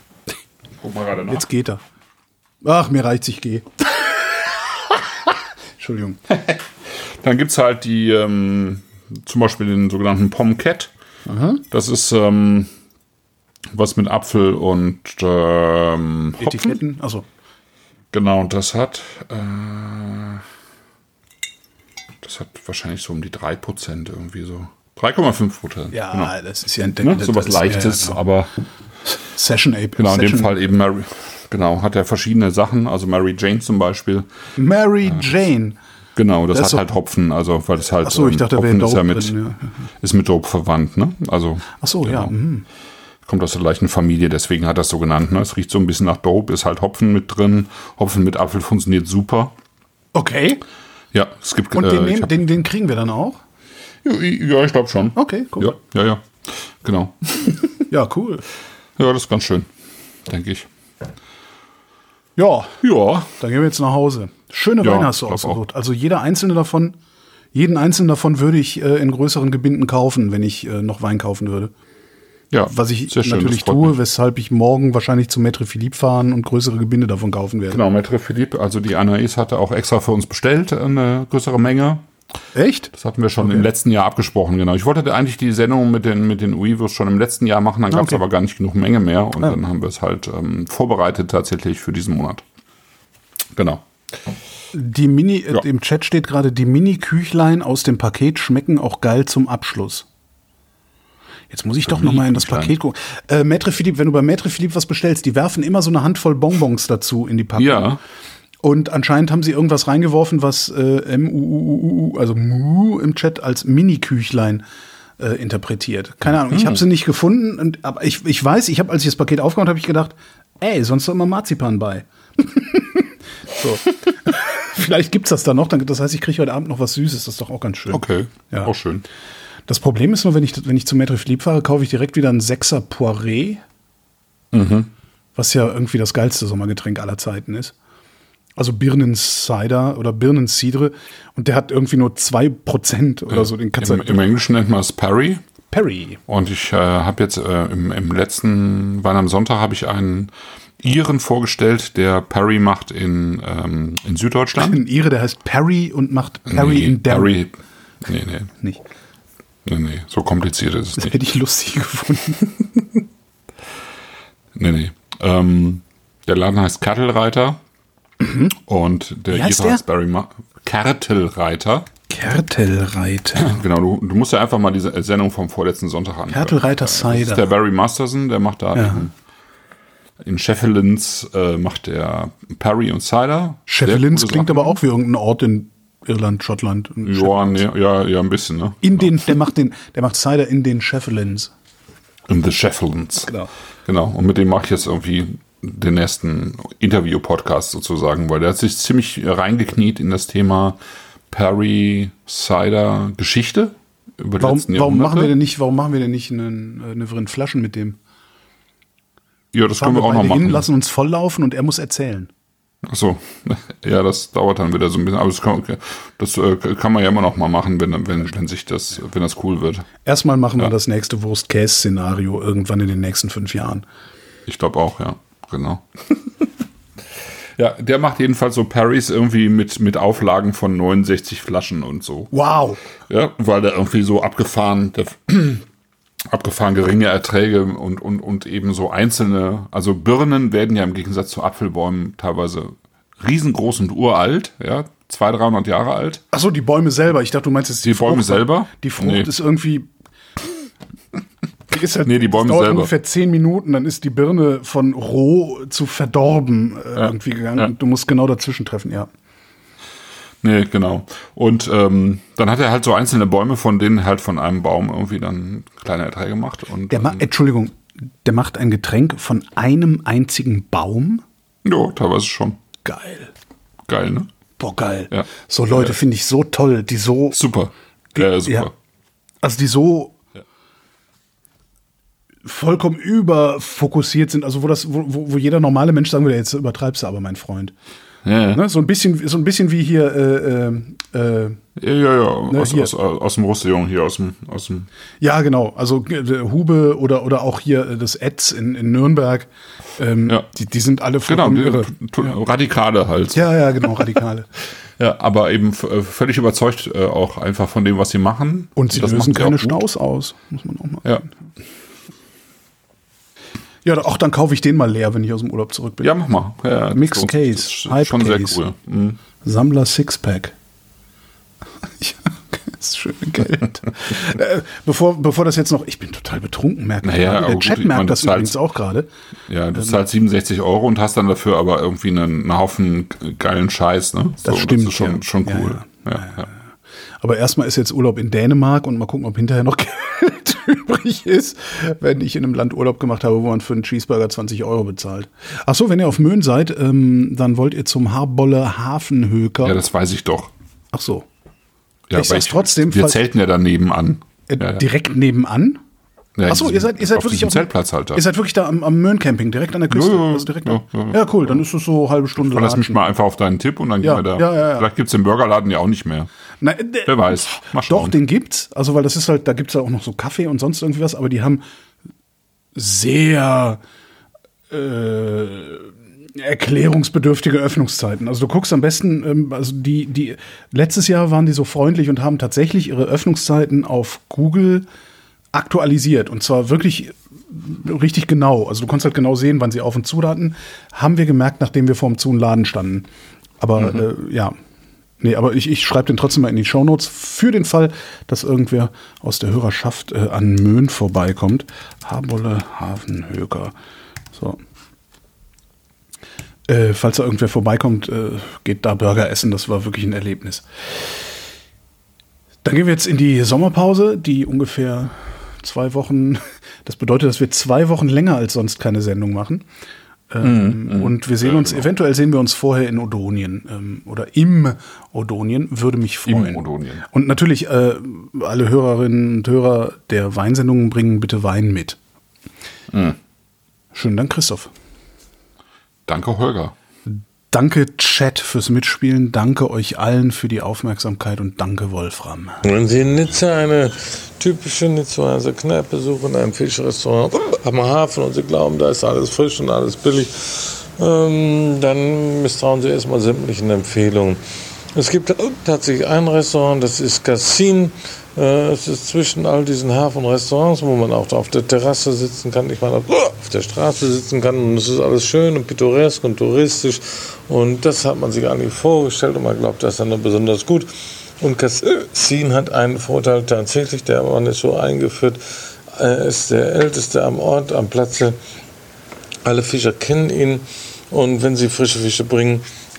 Guck mal gerade nach. Jetzt geht er. Ach, mir reicht's, ich gehe. Entschuldigung. Dann gibt's halt die, ähm, zum Beispiel den sogenannten Pomcat. Das ist ähm, was mit Apfel und ähm, Hopfen. Etiketten. Also Genau, und das hat. Äh, das hat wahrscheinlich so um die 3% irgendwie so. 3,5 Prozent. ja, genau. das ist ja ein Ne? So was Leichtes, ja, genau. aber Session Ape. genau, in dem Session. Fall eben Mary. Genau, hat er verschiedene Sachen, also Mary Jane zum Beispiel. Mary Jane. Genau, das, Das hat halt Hopfen, also weil es halt Ach so, ich dachte, da Hopfen ist ja mit drin, ja. ist mit Dope verwandt, ne? Also Ach so, ja. Genau. mhm. kommt aus der gleichen Familie, deswegen hat er es so genannt, ne? Es riecht so ein bisschen nach Dope, ist halt Hopfen mit drin. Hopfen mit Apfel funktioniert super. Okay. Ja, es gibt Und äh, den, ich nehmen, hab- den, den kriegen wir dann auch? ja, ja, ich glaube schon. Okay, cool. Ja, ja, ja. Genau. Ja, cool. Ja, das ist ganz schön, denke ich. Ja, Ja, dann gehen wir jetzt nach Hause. Schöne Ja, ausgesucht. Also jeder einzelne davon, jeden einzelnen davon würde ich äh, in größeren Gebinden kaufen, wenn ich äh, noch Wein kaufen würde. ja. Was ich schön, natürlich tue, mich. weshalb ich morgen wahrscheinlich zu Maître Philippe fahren und größere Gebinde davon kaufen werde. Genau, Maître Philippe, also die Anaïs hatte auch extra für uns bestellt, eine größere Menge. Echt? Das hatten wir schon im letzten Jahr abgesprochen, genau. Ich wollte eigentlich die Sendung mit den, mit den Uivos schon im letzten Jahr machen, dann gab es Okay. aber gar nicht genug Menge mehr und dann haben wir es halt ähm, vorbereitet tatsächlich für diesen Monat. Genau. Die Mini, äh, Ja. im Chat steht gerade, die Mini-Küchlein aus dem Paket schmecken auch geil zum Abschluss. Jetzt muss ich doch noch mal in das. Paket gucken. Äh, Maître Philippe, wenn du bei Maître Philippe was bestellst, die werfen immer so eine Handvoll Bonbons dazu in die Packung. Ja, Und anscheinend haben sie irgendwas reingeworfen, was äh, M -U -U -U -U, also Mu im Chat als Mini-Küchlein äh, interpretiert. Keine Ahnung, ich habe sie nicht gefunden. Und, aber ich, ich weiß, ich habe, als ich das Paket aufgemacht habe, ich gedacht, ey, sonst doch immer Marzipan bei. so. Vielleicht gibt's das da noch. Dann, das heißt, ich kriege heute Abend noch was Süßes. Das ist doch auch ganz schön. Okay, Ja. auch schön. Das Problem ist nur, wenn ich, wenn ich zu Maître Philippe fahre, kaufe ich direkt wieder einen Sechser Poiré. Was ja irgendwie das geilste Sommergetränk aller Zeiten ist. Also Birnen-Cider oder Birnen-Cidre. Und der hat irgendwie nur 2% oder so. Den kannst Im, du Im Englischen nennt man es Perry. Perry. Und ich äh, habe jetzt äh, im, im letzten Wein am Sonntag habe ich einen Iren vorgestellt, der Perry macht in, ähm, in Süddeutschland. Ein Ire, der heißt Perry und macht Perry nee, in Derry. Perry. Nee, nee, Nicht. nee, nee, so kompliziert ist es Das nicht. hätte ich lustig gefunden. Nee, nee. Ähm, der Laden heißt Kattelreiter. Und der Mhm. Wie heißt Ire der? heißt Barry Kertelreiter. Kertelreiter. Genau, du, du musst ja einfach mal diese Sendung vom vorletzten Sonntag anhören. Kertelreiter Das ist der Cider. Barry Masterson, der macht da Ja. in, in Shefflin's äh, macht der Perry und Cider. Coole klingt aber auch wie irgendein Ort in Irland, Schottland. Ja, nee, ja, ja, ein bisschen, ne? In den, der macht den, der macht Cider in den Shefflin's. In the Shefflin's. Genau. Genau. Und mit dem mache ich jetzt irgendwie den nächsten Interview-Podcast sozusagen, weil der hat sich ziemlich reingekniet in das Thema Perry Cider Geschichte über die Warum, letzten warum machen wir denn nicht, warum machen wir denn nicht einen, äh, eine Flaschen mit dem? Ja, das können wir auch noch hin, machen. lassen uns volllaufen und er muss erzählen. Achso, ja, das dauert dann wieder so ein bisschen, aber das kann, das äh, kann man ja immer noch mal machen, wenn, wenn, wenn sich das, wenn das cool wird. Erstmal machen wir Ja. das nächste Wurst-Käse-Szenario irgendwann in den nächsten fünf Jahren. Ich glaube auch, ja, genau. ja, der macht jedenfalls so Parries irgendwie mit, mit Auflagen von 69 Flaschen und so. Wow. Ja, weil der irgendwie so abgefahren, der, abgefahren geringe Erträge und, und, und eben so einzelne, also Birnen werden ja im Gegensatz zu Apfelbäumen teilweise riesengroß und uralt, ja, 200, 300 Jahre alt. Achso, die Bäume selber. Ich dachte, du meinst jetzt die, Die Bäume Frucht. selber? Die Frucht Nee. ist irgendwie. Die ist halt, Nee, die Bäume dauert selber. ungefähr zehn Minuten, dann ist die Birne von roh zu verdorben äh, irgendwie gegangen. Ja. Und du musst genau dazwischen treffen, ja. Nee, genau. Und ähm, dann hat er halt so einzelne Bäume, von denen halt von einem Baum irgendwie dann kleine Erträge macht. Und Der ma dann, Entschuldigung, der macht ein Getränk von einem einzigen Baum? ja, teilweise schon. Geil. Geil, ne? Boah, geil. Ja. So Leute Ja. finde ich so toll, die so, Super. Ja, super. Ja. also die so vollkommen überfokussiert sind, also wo das, wo wo jeder normale Mensch sagen würde, jetzt übertreibst du aber, mein Freund. Ja, Ne? So ein bisschen, so ein bisschen wie hier, äh, äh, äh, ja, ja, ja. Aus, hier. aus, aus dem Roussillon hier, aus dem, aus dem ja genau, also äh, Hube oder oder auch hier äh, das Etz in, in Nürnberg, ähm, Ja. die, die sind alle Genau, irre. Radikale halt. Ja, ja, genau, Radikale. Ja, aber eben völlig überzeugt äh, auch einfach von dem, was sie machen. Und sie Das lösen keine. Staus aus, muss man auch mal. Ja. Ja, auch dann kaufe ich den mal leer, wenn ich aus dem Urlaub zurück bin. ja, mach mal. Ja, Mixed lohnt- Case, Hype schon Case. sehr cool. Mhm. Sammler Sixpack. Ja, das schöne Geld. äh, bevor, bevor das jetzt noch, ich bin total betrunken, merke ich Naja, Der gut, Chat merkt meine, das zahlst- übrigens auch gerade. Ja, du zahlst 67 Euro und hast dann dafür aber irgendwie einen, einen Haufen geilen Scheiß, ne? Das stimmt, Das ist schon, ja. schon cool. Ja, ja. Aber erstmal ist jetzt Urlaub in Dänemark und mal gucken, ob hinterher noch Geld übrig ist, wenn ich in einem Land Urlaub gemacht habe, wo man für einen Cheeseburger 20 Euro bezahlt. Ach so, wenn ihr auf Möhn seid, ähm, dann wollt ihr zum Harbolle Hafenhöker. ja, das weiß ich doch. Ach so. Ja, Ich sag's trotzdem, Wir zelten ja daneben an. Äh, Ja, ja. Direkt nebenan? Ja, Achso, ihr seid, ihr seid auf wirklich auf Zeltplatz halt da. Ihr seid wirklich da am, am Möhn-Camping, direkt an der Küste. Ja, ja, also direkt ja, ja, cool, dann ist es so eine halbe Stunde. Verlass mich Latschen. mal einfach auf deinen Tipp und dann Ja, gehen wir da. ja, ja, ja. Vielleicht gibt's den Burgerladen ja auch nicht mehr. Na, äh, Wer weiß. Mal Doch, den gibt's. Also, weil das ist halt, da gibt's ja auch noch so Kaffee und sonst irgendwie was, aber die haben sehr äh, erklärungsbedürftige Öffnungszeiten. Also du guckst am besten, ähm, also die, die, letztes Jahr waren die so freundlich und haben tatsächlich ihre Öffnungszeiten auf Google aktualisiert. Und zwar wirklich richtig genau. Also du konntest halt genau sehen, wann sie auf und zu hatten. Haben wir gemerkt, nachdem wir vorm Zu und Laden standen. Aber äh, ja. Nee, aber ich, ich schreibe den trotzdem mal in die Shownotes für den Fall, dass irgendwer aus der Hörerschaft äh, an Möhn vorbeikommt. Harbolle Hafenhöker. So. Äh, falls da irgendwer vorbeikommt, äh, geht da Burger essen. Das war wirklich ein Erlebnis. Dann gehen wir jetzt in die Sommerpause, die ungefähr zwei Wochen, das bedeutet, dass wir zwei Wochen länger als sonst keine Sendung machen. Ähm, Mhm, und wir sehen ja, uns, genau. eventuell sehen wir uns vorher in Odonien ähm, oder im Odonien, würde mich freuen. Odonien. Und natürlich, äh, alle Hörerinnen und Hörer der Weinsendungen bringen bitte Wein mit. Mhm. Schönen Dank, Christoph. Danke, Holger. Danke, Chat, fürs Mitspielen. Danke euch allen für die Aufmerksamkeit und danke, Wolfram. Wenn Sie in Nizza eine typische Nizzaer Kneipe suchen, ein Fischrestaurant am Hafen und Sie glauben, da ist alles frisch und alles billig, ähm, dann misstrauen Sie erstmal sämtlichen Empfehlungen. Es gibt tatsächlich ein Restaurant, das ist Cassin. Äh, Es ist zwischen all diesen Hafenrestaurants, wo man auch auf der Terrasse sitzen kann, ich meine, auf der Straße sitzen kann. Und es ist alles schön und pittoresk und touristisch. Und das hat man sich eigentlich vorgestellt und man glaubt, das ist dann besonders gut. Und Cassin hat einen Vorteil tatsächlich, der man ist so eingeführt, er ist der älteste am Ort, am Platze. Alle Fischer kennen ihn und wenn sie frische Fische bringen,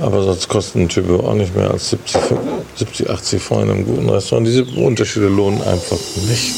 Aber sonst kosten ein Typ auch nicht mehr als 70, 70 80 Franc in einem guten Restaurant. Diese Unterschiede lohnen einfach nicht.